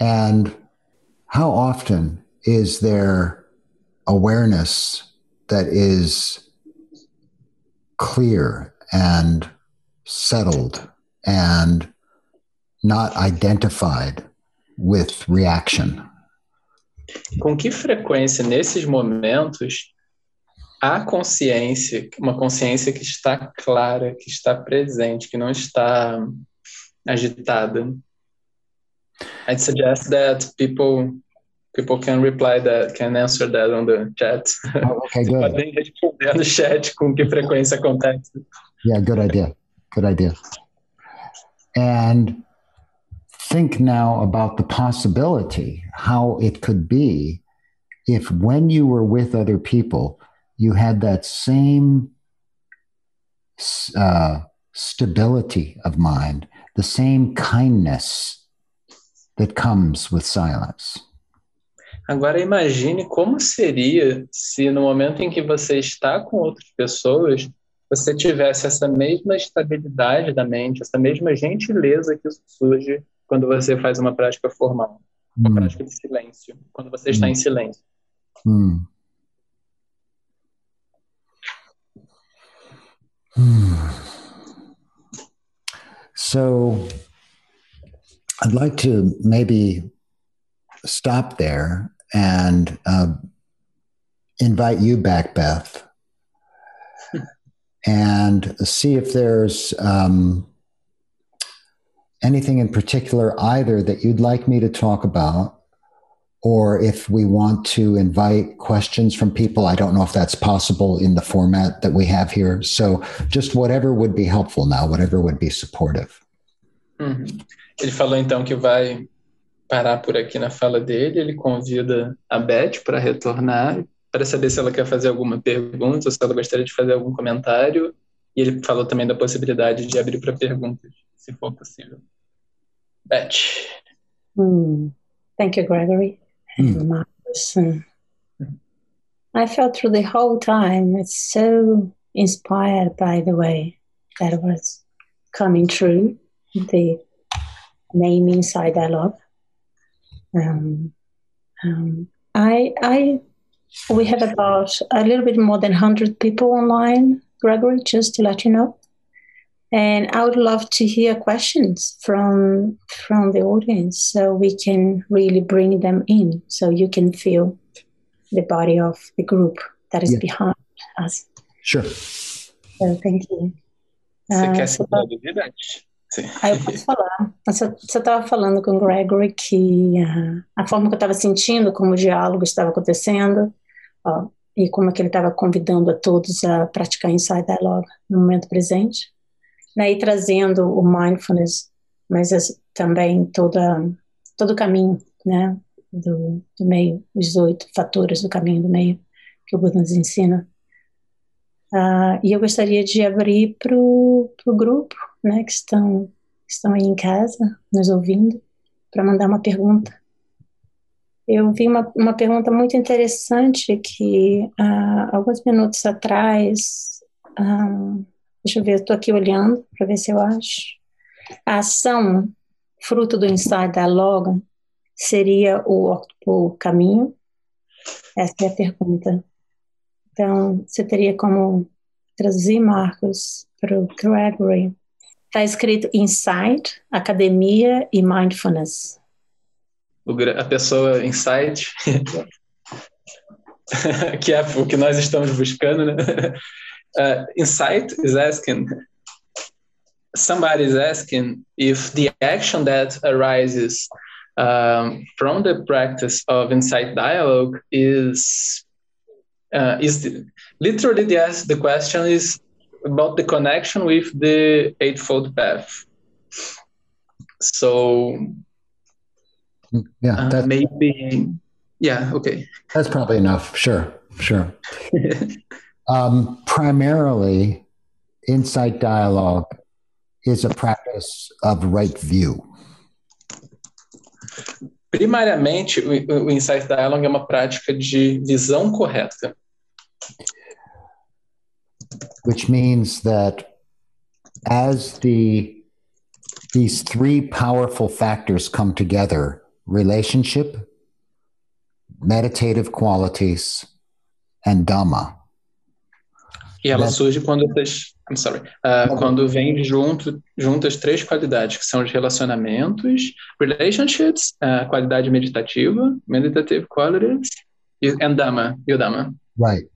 And how often is there awareness that is clear and settled and not identified with reaction? Com que frequência nesses momentos há consciência, uma consciência que está clara, que está presente, que não está agitada? I'd suggest that people people can reply that, can answer that on the chat. Oh, okay, good. Podem responder no chat com que frequência acontece. Yeah, good idea. Good idea. And think now about the possibility, how it could be if when you were with other people, you had that same uh, stability of mind, the same kindness that comes with silence. Agora imagine como seria se no momento em que você está com outras pessoas, você tivesse essa mesma estabilidade da mente, essa mesma gentileza que surge quando você faz uma prática formal, uma Hmm. prática de silêncio, quando você está em silêncio. Hmm. Hmm. So I'd like to maybe stop there and uh, invite you back, Beth, *laughs* and see if there's um, anything in particular either that you'd like me to talk about or if we want to invite questions from people. I don't know if that's possible in the format that we have here. So just whatever would be helpful now, whatever would be supportive. Uhum. Ele falou então que vai parar por aqui na fala dele. Ele convida a Beth para retornar para saber se ela quer fazer alguma pergunta, se ela gostaria de fazer algum comentário. E ele falou também da possibilidade de abrir para perguntas, se for possível. Beth. Mm. Thank you, Gregory. Mm. I felt through the whole time, it's so inspired by the way that was coming true, the name inside dialogue. Um, um, I, I, we have about a little bit more than 100 people online, Gregory, just to let you know. And I would love to hear questions from from the audience so we can really bring them in so you can feel the body of the group that is yeah. behind us. Sure. So thank you. Você uh, quer se introduzir, Sim. Aí eu posso falar. Você estava falando com o Gregory que uh, a forma que eu estava sentindo, como o diálogo estava acontecendo, uh, e como é que ele estava convidando a todos a praticar Inside Dialogue no momento presente né, e trazendo o mindfulness, mas também toda, todo o caminho né, do, do meio, os oito fatores do caminho do meio que o Buda nos ensina. Uh, e eu gostaria de abrir para o grupo né, que, estão, que estão aí em casa, nos ouvindo, para mandar uma pergunta. Eu vi uma, uma pergunta muito interessante que uh, alguns minutos atrás uh, Deixa eu ver, estou aqui olhando para ver se eu acho. A ação, fruto do ensaio da loga, seria o, o caminho? Essa é a pergunta. Então, você teria como traduzir, Marcos, para o Gregory? Está escrito Insight, Academia e Mindfulness. a pessoa Insight, *laughs* que é o que nós estamos buscando, né? Uh, insight is asking somebody is asking if the action that arises um, from the practice of insight dialogue is uh, is the, literally the, the question is about the connection with the eightfold path. So yeah uh, maybe yeah okay. That's probably enough sure sure *laughs* Um, primarily, insight dialogue is a practice of right view. Primariamente, o, o insight dialogue é uma prática de visão correta. Which means that as the these three powerful factors come together relationship, meditative qualities, and Dhamma E ela né? surge quando essas, I'm sorry, uh, quando vem junto, juntas três qualidades, que são os relacionamentos, relationships, uh, qualidade meditativa, meditative qualities, and Dhamma, e o Dhamma. Right.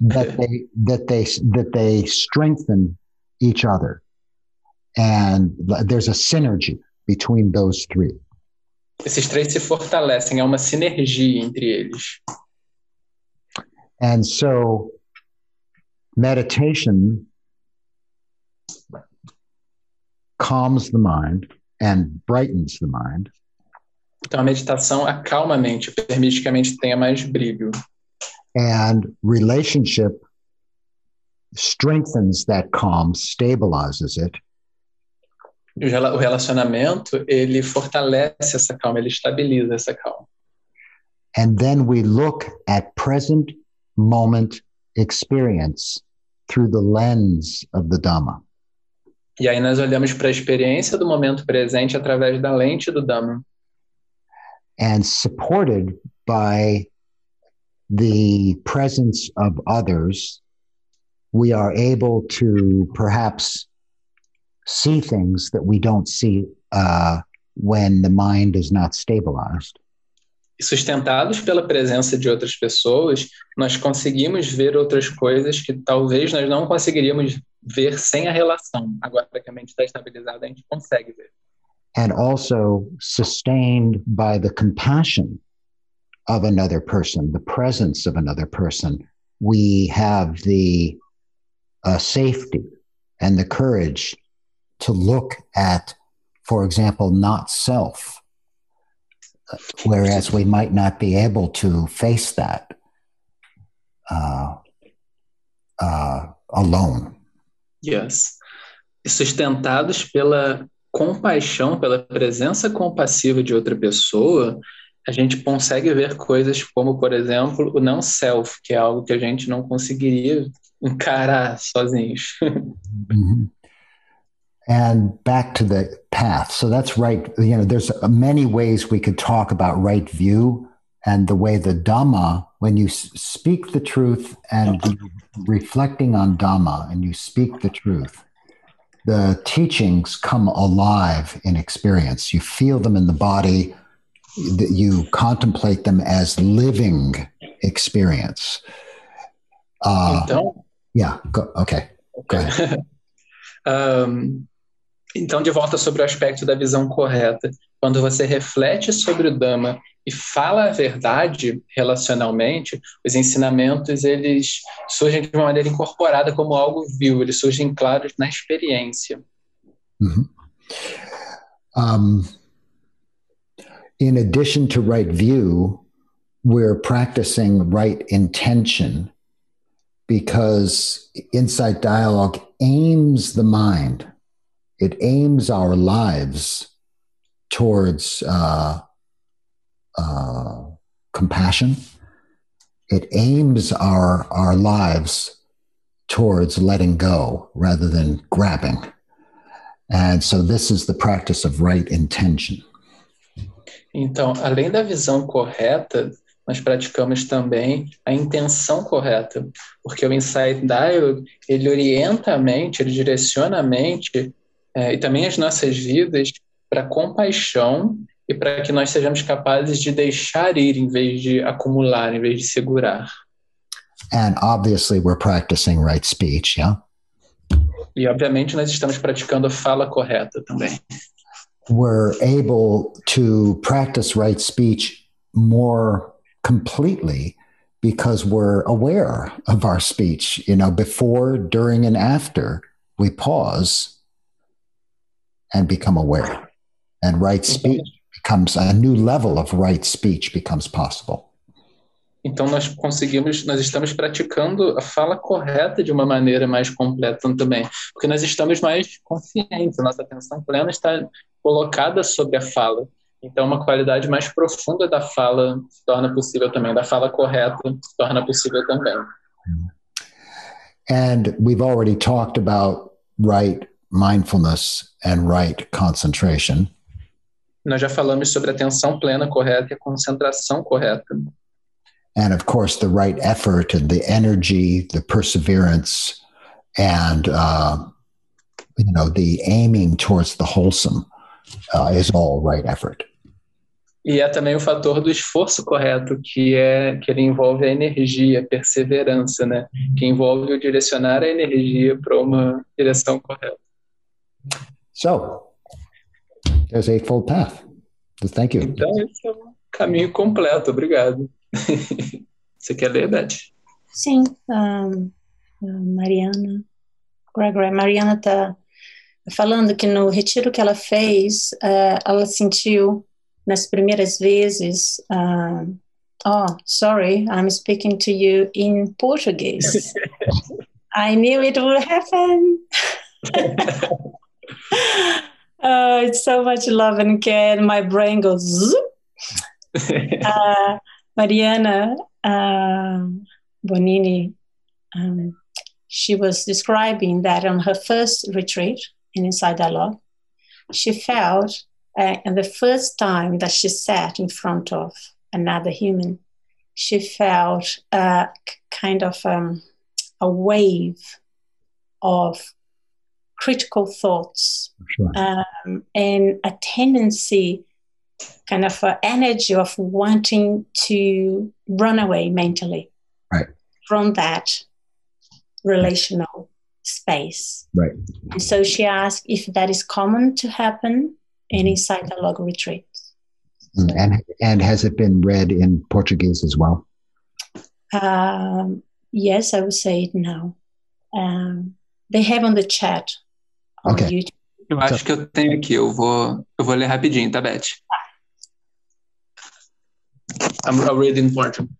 That they, that they, that they strengthen each other. And there's a synergy between those three. Esses três se fortalecem, há uma sinergia entre eles. And so meditation calms the mind and brightens the mind. Então a meditação acalma a mente, permite que a mente tenha mais brilho. And relationship strengthens that calm, stabilizes it. O relacionamento, ele fortalece essa calma, ele estabiliza essa calma. And then we look at present moment experience through the lens of the Dhamma. E aí nós olhamos para a experiência do momento presente através da lente do Dhamma. And supported by the presence of others, we are able to perhaps see things that we don't see uh, when the mind is not stabilized. Sustentados pela presença de outras pessoas, nós conseguimos ver outras coisas que talvez nós não conseguiríamos ver sem a relação. Agora que a mente está estabilizada, a gente consegue ver. And also sustained by the compassion of another person, the presence of another person, we have the uh, safety and the courage to look at, for example, not self, whereas we might not be able to face that uh, uh, alone. Yes. Sustentados pela compaixão, pela presença compassiva de outra pessoa, a gente consegue ver coisas como, por exemplo, o não self, que é algo que a gente não conseguiria encarar sozinhos. mm-hmm. And back to the path. So that's right. You know, there's many ways we could talk about right view and the way the Dhamma, when you speak the truth and reflecting on Dhamma and you speak the truth, the teachings come alive in experience. You feel them in the body, you contemplate them as living experience. Uh, yeah, go, okay. Go ahead. *laughs* um, então, de volta sobre o aspecto da visão correta. Quando você reflete sobre o Dhamma e fala a verdade relacionalmente, os ensinamentos eles surgem de uma maneira incorporada como algo vivo, eles surgem claros na experiência. -hmm. um, in addition to right view, we're practicing right intention because insight dialogue aims the mind, it aims our lives towards uh, uh, compassion. It aims our, our lives towards letting go rather than grabbing. And so this is the practice of right intention. Então, além da visão correta, nós praticamos também a intenção correta, porque o Insight Dialogue, ele orienta a mente, ele direciona a mente é, e também as nossas vidas para compaixão e para que nós sejamos capazes de deixar ir em vez de acumular, em vez de segurar. And obviously we're practicing right speech, yeah? E obviamente nós estamos praticando a fala correta também. we're able to practice right speech more completely because we're aware of our speech you know before during and after we pause and become aware and right speech becomes a new level of right speech becomes possible Então nós conseguimos, nós estamos praticando a fala correta de uma maneira mais completa também, porque nós estamos mais conscientes, nossa atenção plena está colocada sobre a fala. Então uma qualidade mais profunda da fala se torna possível também, da fala correta se torna possível também. And we've already talked about right mindfulness and right concentration. Nós já falamos sobre a atenção plena correta e a concentração correta. and of course the right effort and the energy the perseverance and uh, you know the aiming towards the wholesome uh, is all right effort E é também o fator do esforço correto, que é que ele envolve a energia, a perseverança, né? Que envolve o direcionar a energia para uma direção correta. So, there's a full path. Thank you. Então, esse é um caminho completo. Obrigado. *laughs* Você quer ler, Beth? Sim, um, Mariana, Gregory, Mariana está falando que no retiro que ela fez, uh, ela sentiu nas primeiras vezes, uh, oh, sorry, I'm speaking to you in Portuguese. *laughs* I knew it would happen. *laughs* *laughs* oh, it's so much love and care. And my brain goes. *laughs* uh, Mariana uh, Bonini, um, she was describing that on her first retreat in Inside Dialogue, she felt, uh, and the first time that she sat in front of another human, she felt uh, kind of um, a wave of critical thoughts sure. um, and a tendency kind of uh, energy of wanting to run away mentally right. from that relational space. Right. And so she asked if that is common to happen in inside dialogue retreats. And and has it been read in Portuguese as well? Um, yes, I would say it now. Um, they have on the chat. YouTube. Eu acho que eu tenho aqui, eu vou, eu vou ler rapidinho, tá, Beth? I'm, I'll read in Portuguese.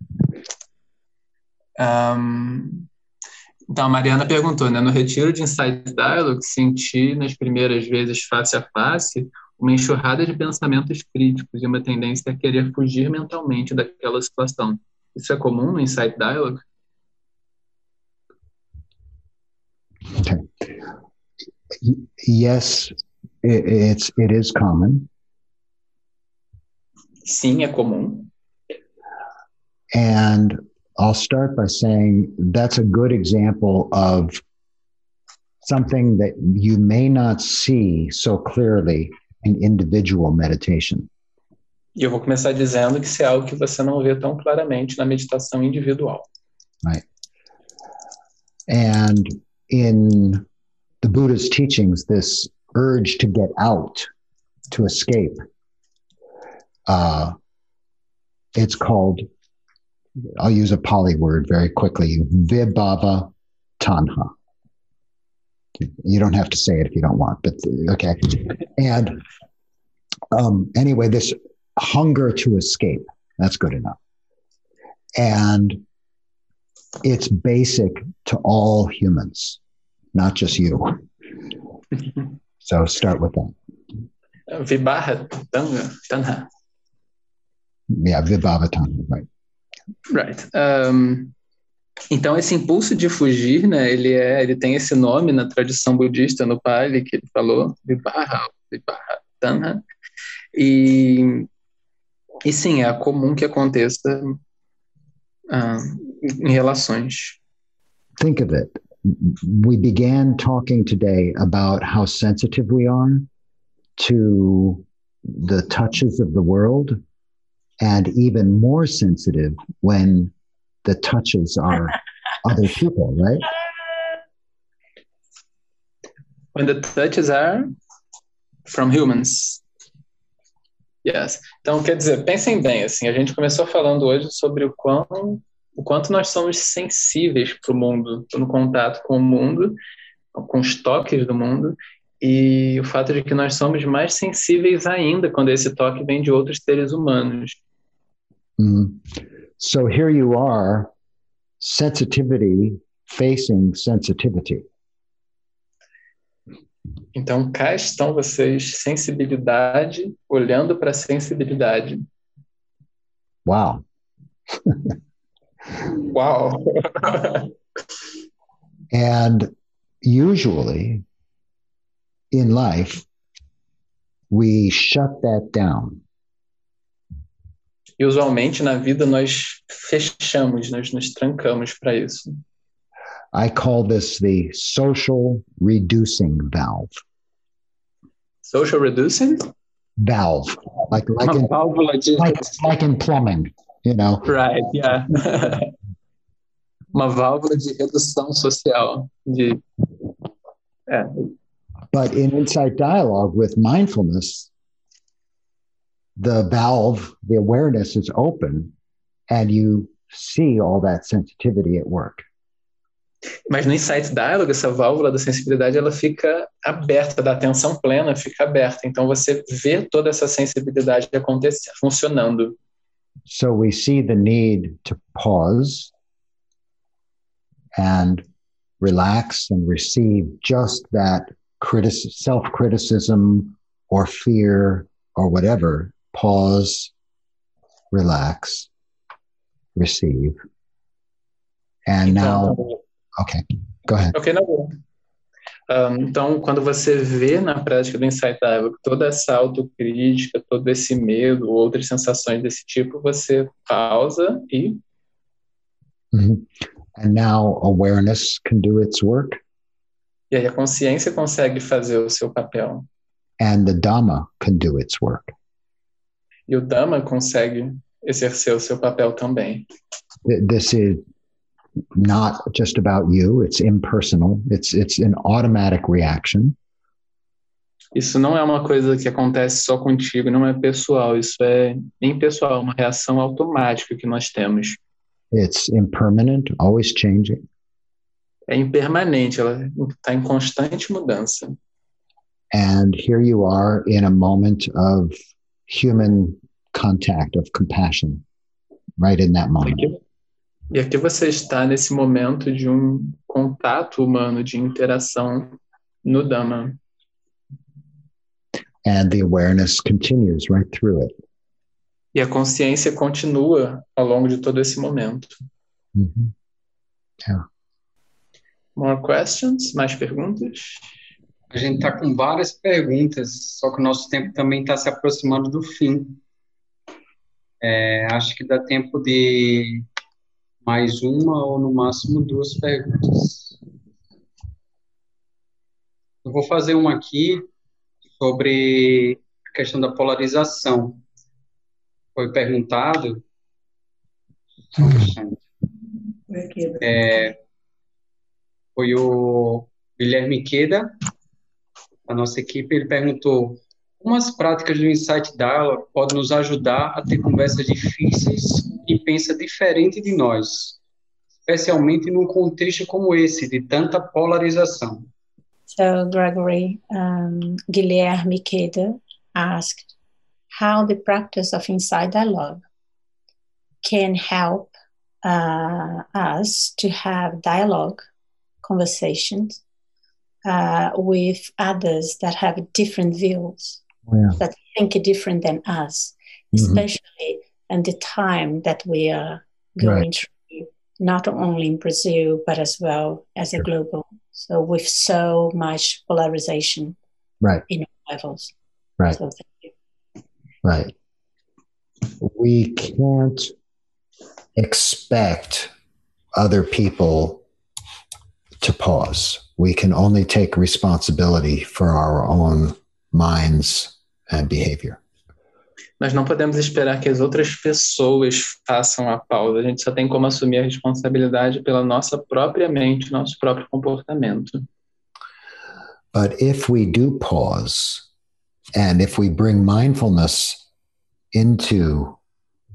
Um, então, a Mariana perguntou, né? No retiro de Insight Dialogue, senti nas primeiras vezes face a face uma enxurrada de pensamentos críticos e uma tendência a querer fugir mentalmente daquela situação. Isso é comum no Insight Dialogue? Okay. Yes, it, it's it is common, Sim, é comum. and I'll start by saying that's a good example of something that you may not see so clearly in individual meditation. E eu vou começar dizendo que isso é algo que você não vê tão claramente na meditação individual. And in the Buddha's teachings, this urge to get out, to escape, uh, it's called, I'll use a Pali word very quickly, vibhava tanha. You don't have to say it if you don't want, but okay. And um, anyway, this hunger to escape, that's good enough. And it's basic to all humans, not just you. So start with that. Tanga, Tanha. Yeah, Vibhavatana, right? Right. Um, então esse impulso de fugir, né, ele é, ele tem esse nome na tradição budista no Pali que ele falou, Vibharra, Vibharra, Tanha. E e sim, é comum que aconteça ah, em relações. Think of it. We began talking today about how sensitive we are to the touches of the world, and even more sensitive when the touches are *laughs* other people, right? When the touches are from humans. Yes. Então, quer dizer, pensem bem, assim, a gente começou falando hoje sobre o quão, o quanto nós somos sensíveis para o mundo, no contato com o mundo, com os toques do mundo, e o fato de que nós somos mais sensíveis ainda quando esse toque vem de outros seres humanos. Mm. So here you are, sensitivity facing sensitivity. Então, cá estão vocês, sensibilidade, olhando para sensibilidade. Wow. *laughs* Uau! *laughs* And usually in life, we shut that down. E usualmente na vida nós fechamos, nós nos trancamos para isso. I call this the social reducing valve. Social reducing? Valve, like like Uma in, válvula de. like, like in plumbing, you know. Right, yeah. Uma válvula de redução social. De... É, But in insight dialogue with mindfulness, the valve, the awareness is open, and you see all that sensitivity at work. Mas no Insight Dialogue, essa válvula da sensibilidade, ela fica aberta, da atenção plena fica aberta. Então você vê toda essa sensibilidade acontecer, funcionando. So we see the need to pause and relax and receive just that critic- self criticism or fear or whatever. Pause, relax, receive. And now, okay, go ahead. Ok, na boa. Um, então, quando você vê na prática do Insight Dialogue toda essa autocrítica, todo esse medo, outras sensações desse tipo, você pausa e Mhm. And now awareness can do its work, E aí a consciência consegue fazer o seu papel. and the Dhamma can do its work. E o Dhamma consegue exercer o seu papel também. Th- This is not just about you; it's impersonal. It's it's an automatic reaction. Isso não é uma coisa que acontece só contigo, não é pessoal, isso é impessoal, uma reação automática que nós temos. It's impermanent, always changing. É impermanente, ela está em constante mudança. And here you are in a moment of human contact, of compassion, right in that moment. E aqui você está nesse momento de um contato humano, de interação no Dhamma. And the awareness continues right through it. E a consciência continua ao longo de todo esse momento. Mm -hmm. Yeah. More questions? Mais perguntas? A gente está com várias perguntas, só que o nosso tempo também está se aproximando do fim. É, acho que dá tempo de mais uma ou no máximo duas perguntas. Eu vou fazer uma aqui sobre a questão da polarização. Foi perguntado. É, foi o Guilherme Queda, a nossa equipe, ele perguntou como as práticas do Insight Dialogue podem nos ajudar a ter conversas difíceis e pensa diferente de nós, especialmente num contexto como esse, de tanta polarização. So Gregory um, Guilherme Queda asked how the practice of Insight Dialogue can help uh, us to have dialogue, conversations uh, with others that have different views, oh, yeah. that think different than us, mm-hmm. especially in the time that we are going right. through, not only in Brazil, but as well as a global. So with so much polarization right. in levels. Right. So right. We can't expect other people to pause. We can only take responsibility for our own minds and behavior. Nós não podemos esperar que as outras pessoas façam a pausa. A gente só tem como assumir a responsabilidade pela nossa própria mente, nosso próprio comportamento. But if we do pause, and if we bring mindfulness into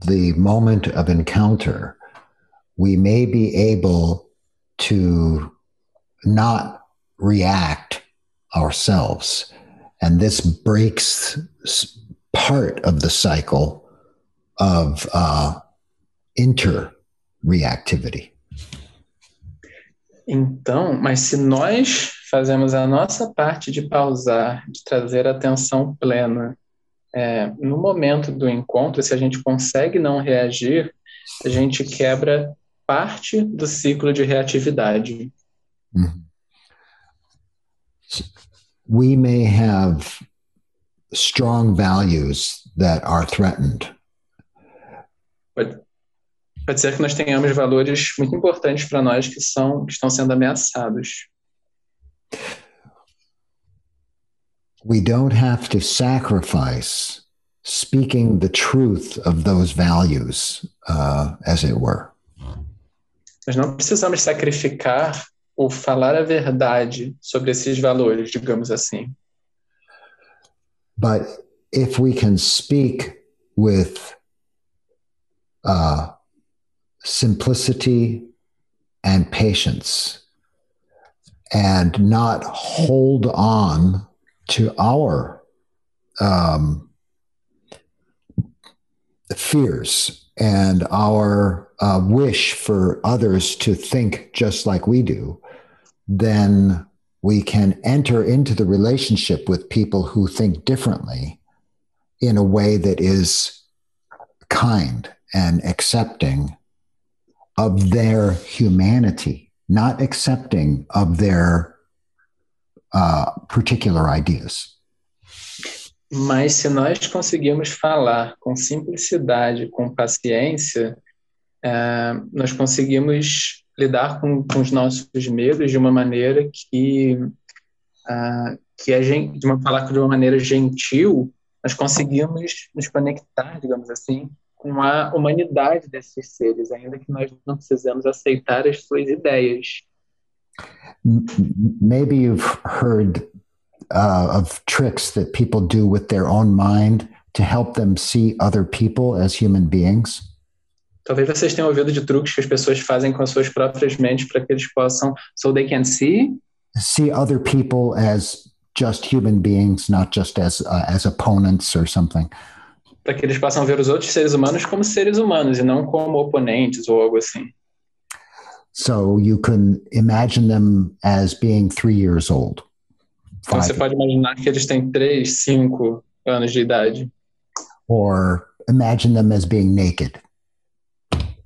the moment of encounter, we may be able to not react ourselves. And this breaks part of the cycle of uh, interreactivity. Então, mas se nós fazemos a nossa parte de pausar, de trazer atenção plena é, no momento do encontro, se a gente consegue não reagir, a gente quebra parte do ciclo de reatividade. Mm-hmm. We may have strong values that are threatened. Pode, pode ser que nós tenhamos valores muito importantes para nós que são que estão sendo ameaçados. We don't have to sacrifice speaking the truth of those values, uh, as it were. Nós não precisamos sacrificar ou falar a verdade sobre esses valores, digamos assim. But if we can speak with uh, simplicity and patience and not hold on to our um, fears and our uh, wish for others to think just like we do, then we can enter into the relationship with people who think differently in a way that is kind and accepting of their humanity, not accepting of their uh, particular ideas. Mas se nós conseguirmos falar com simplicidade, com paciência, é, nós conseguimos lidar com, com os nossos medos de uma maneira que uh, que a gente, de uma falar de uma maneira gentil, nós conseguimos nos conectar, digamos assim, com a humanidade desses seres, ainda que nós não precisamos aceitar as suas ideias. Maybe you've heard uh, of tricks that people do with their own mind to help them see other people as human beings? Talvez vocês tenham ouvido de truques que as pessoas fazem com as suas próprias mentes para que eles possam, so they can see, see other people as just human beings, not just as uh, as opponents or something. para que eles possam ver os outros seres humanos como seres humanos e não como oponentes ou algo assim. So you can imagine them as being three years old. Então você pode imaginar que eles têm três, cinco anos de idade. Or imagine them as being naked.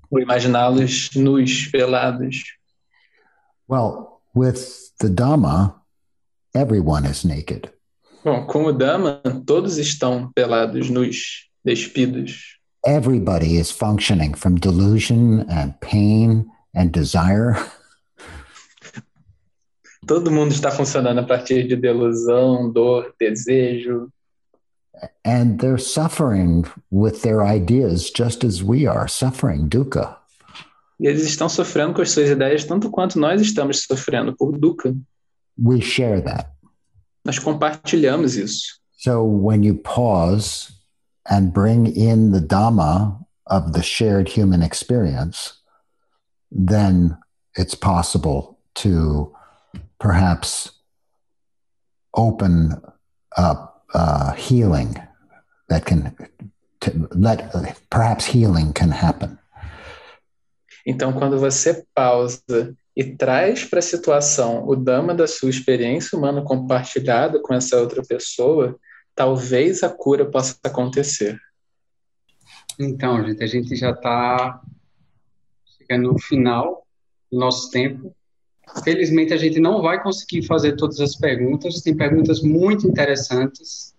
Ou imaginá-los nus, pelados. Well, with the Dhamma, everyone is naked. Bom, com o Dhamma, todos estão pelados, nus, despidos. Everybody is functioning from delusion and pain and desire. Todo mundo está funcionando a partir de delusão, dor, desejo. And they're suffering with their ideas just as we are suffering dukkha. E eles estão sofrendo com as suas ideias tanto quanto nós estamos sofrendo por dukkha. We share that. Nós compartilhamos isso. So when you pause and bring in the Dhamma of the shared human experience, then it's possible to perhaps open up uh, healing that can to let perhaps healing can happen. Então, quando você pausa e traz para a situação o dama da sua experiência humana compartilhada com essa outra pessoa, talvez a cura possa acontecer. Então, gente, a gente já está chegando no final do nosso tempo. Felizmente, a gente não vai conseguir fazer todas as perguntas, tem perguntas muito interessantes.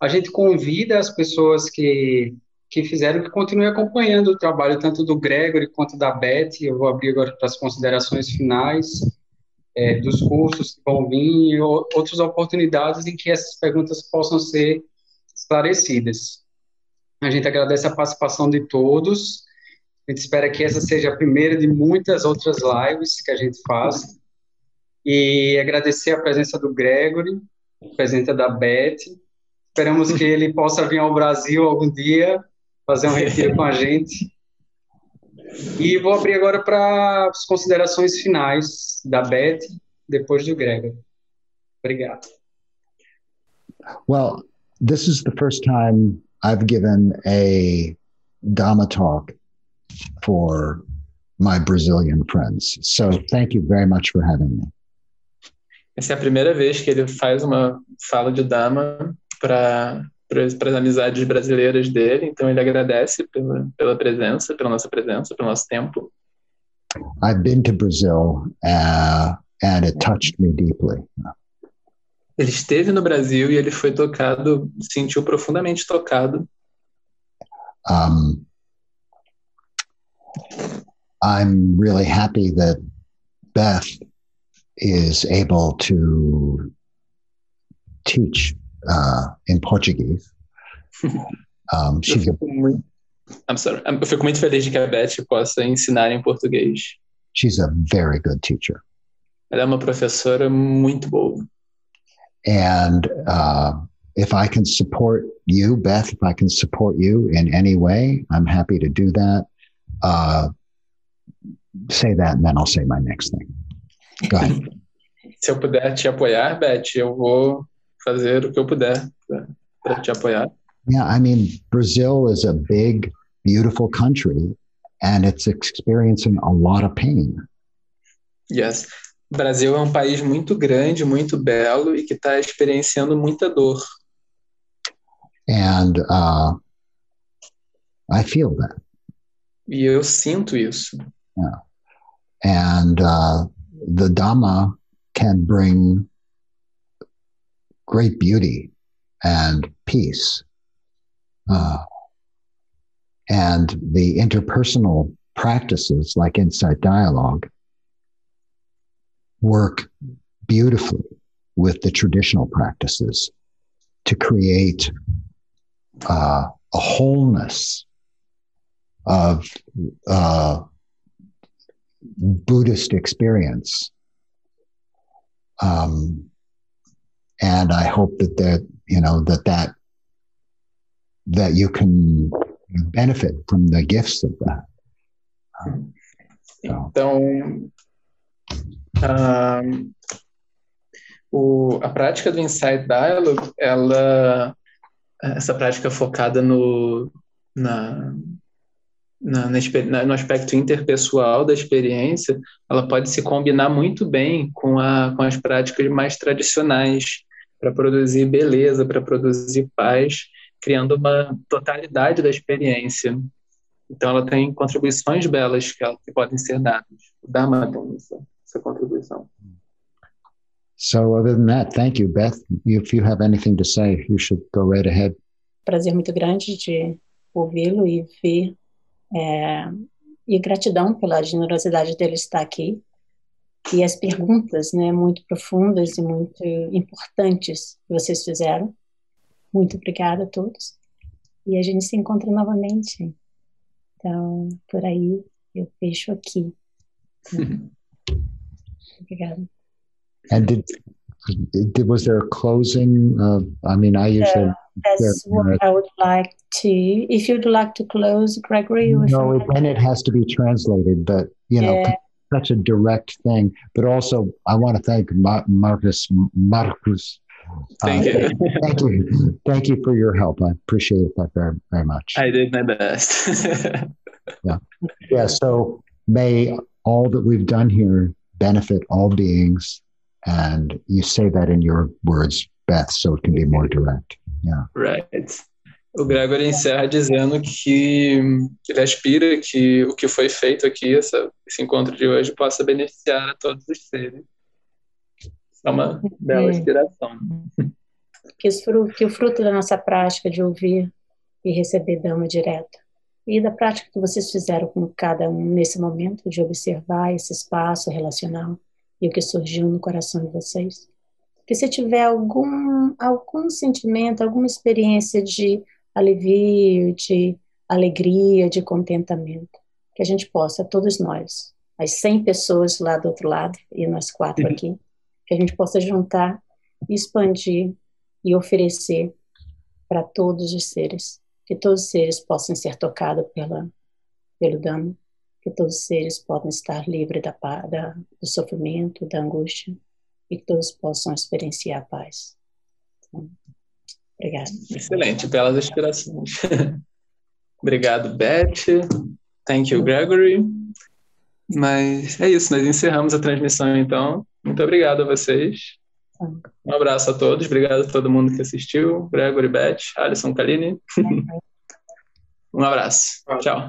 A gente convida as pessoas que que fizeram que continue acompanhando o trabalho tanto do Gregory quanto da Beth. Eu vou abrir agora para as considerações finais é, dos cursos que vão vir e outras oportunidades em que essas perguntas possam ser esclarecidas. A gente agradece a participação de todos. A gente espera que essa seja a primeira de muitas outras lives que a gente faz. E agradecer a presença do Gregory, a presença da Beth. Esperamos que ele possa vir ao Brasil algum dia fazer um retiro com a gente. E vou abrir agora para as considerações finais da Beth, depois do Gregor. Obrigado. Well, this is the first time I've given a Dhamma talk for my Brazilian friends. So thank you very much for having me. Essa é a primeira vez que ele faz uma fala de Dhamma para para as amizades brasileiras dele, então ele agradece pela, pela presença, pela nossa presença, pelo nosso tempo. I've been to Brazil uh, and it touched me deeply. Ele esteve no Brasil e ele foi tocado, sentiu profundamente tocado. Um, I'm really happy that Beth is able to teach uh, in Portuguese. *laughs* Um, she's muito, I'm sorry. eu fico muito feliz de que a Beth possa ensinar em português. She's a very good teacher. Ela é uma professora muito boa. And uh, if I can support you, Beth, if I can support you in any way, I'm happy to do that. Uh, say that, and then I'll say my next thing. Go ahead. *laughs* Se eu puder te apoiar, Beth, eu vou fazer o que eu puder para te apoiar. Yeah, I mean, Brazil is a big, beautiful country and it's experiencing a lot of pain. Yes. Brasil é um país muito grande, muito belo e que está experienciando muita dor. And uh, I feel that. E eu sinto isso. Yeah. And uh, the Dhamma can bring great beauty and peace. Uh, and the interpersonal practices like insight dialogue work beautifully with the traditional practices to create uh, a wholeness of uh, Buddhist experience. Um, and I hope that that you know that that that you can benefit from the gifts of that. Um. Então, um, o, a prática do Insight Dialogue, ela, essa prática focada no, na, na, na, no aspecto interpessoal da experiência, ela pode se combinar muito bem com, a, com as práticas mais tradicionais para produzir beleza, para produzir paz, criando uma totalidade da experiência. Então, ela tem contribuições belas que, ela, que podem ser dadas. O Dharma tem essa, essa contribuição. So, other than that, thank you, Beth. If you have anything to say, you should go right ahead. Prazer muito grande de ouvi-lo e ver, é, e gratidão pela generosidade dele estar aqui e as perguntas, né, muito profundas e muito importantes que vocês fizeram. Muito obrigada a todos. E a gente se encontra novamente. Então, por aí, eu fecho aqui. *laughs* Obrigada. And did, did was there a closing? Uh, I mean, I usually. Yeah, that's what I would like to. If you'd like to close, Gregory. No, it, then it has to be translated. But you know, yeah. such a direct thing. But also, I want to thank Marcus. Marcus. Thank uh, you. thank you. Thank you for your help. I appreciate that very, very much. I did my best. *laughs* yeah. Yeah. So may all that we've done here benefit all beings and you say that in your words, Beth, so it can be more direct. Yeah. Right. O Gregory encerra dizendo que ele aspira que o que foi feito aqui, essa, esse encontro de hoje, possa beneficiar a todos os seres. É uma bela inspiração. Que, fruto, que o fruto da nossa prática de ouvir e receber dama direto e da prática que vocês fizeram com cada um nesse momento de observar esse espaço relacional e o que surgiu no coração de vocês. Que se tiver algum, algum sentimento, alguma experiência de alivio, de alegria, de contentamento, que a gente possa, todos nós, as 100 pessoas lá do outro lado e nós quatro uhum. aqui, que a gente possa juntar, expandir e oferecer para todos os seres, que todos os seres possam ser tocados pela, pelo dano que todos os seres possam estar livres da, da, do sofrimento, da angústia e que todos possam experienciar a paz. Então, obrigada. Excelente, belas inspirações. *laughs* Obrigado, Beth. Thank you, Gregory. Mas é isso, nós encerramos a transmissão então. Muito obrigado a vocês. Um abraço a todos, obrigado a todo mundo que assistiu. Gregory, Beth, Alisson, Kaline. *laughs* um abraço. Tchau.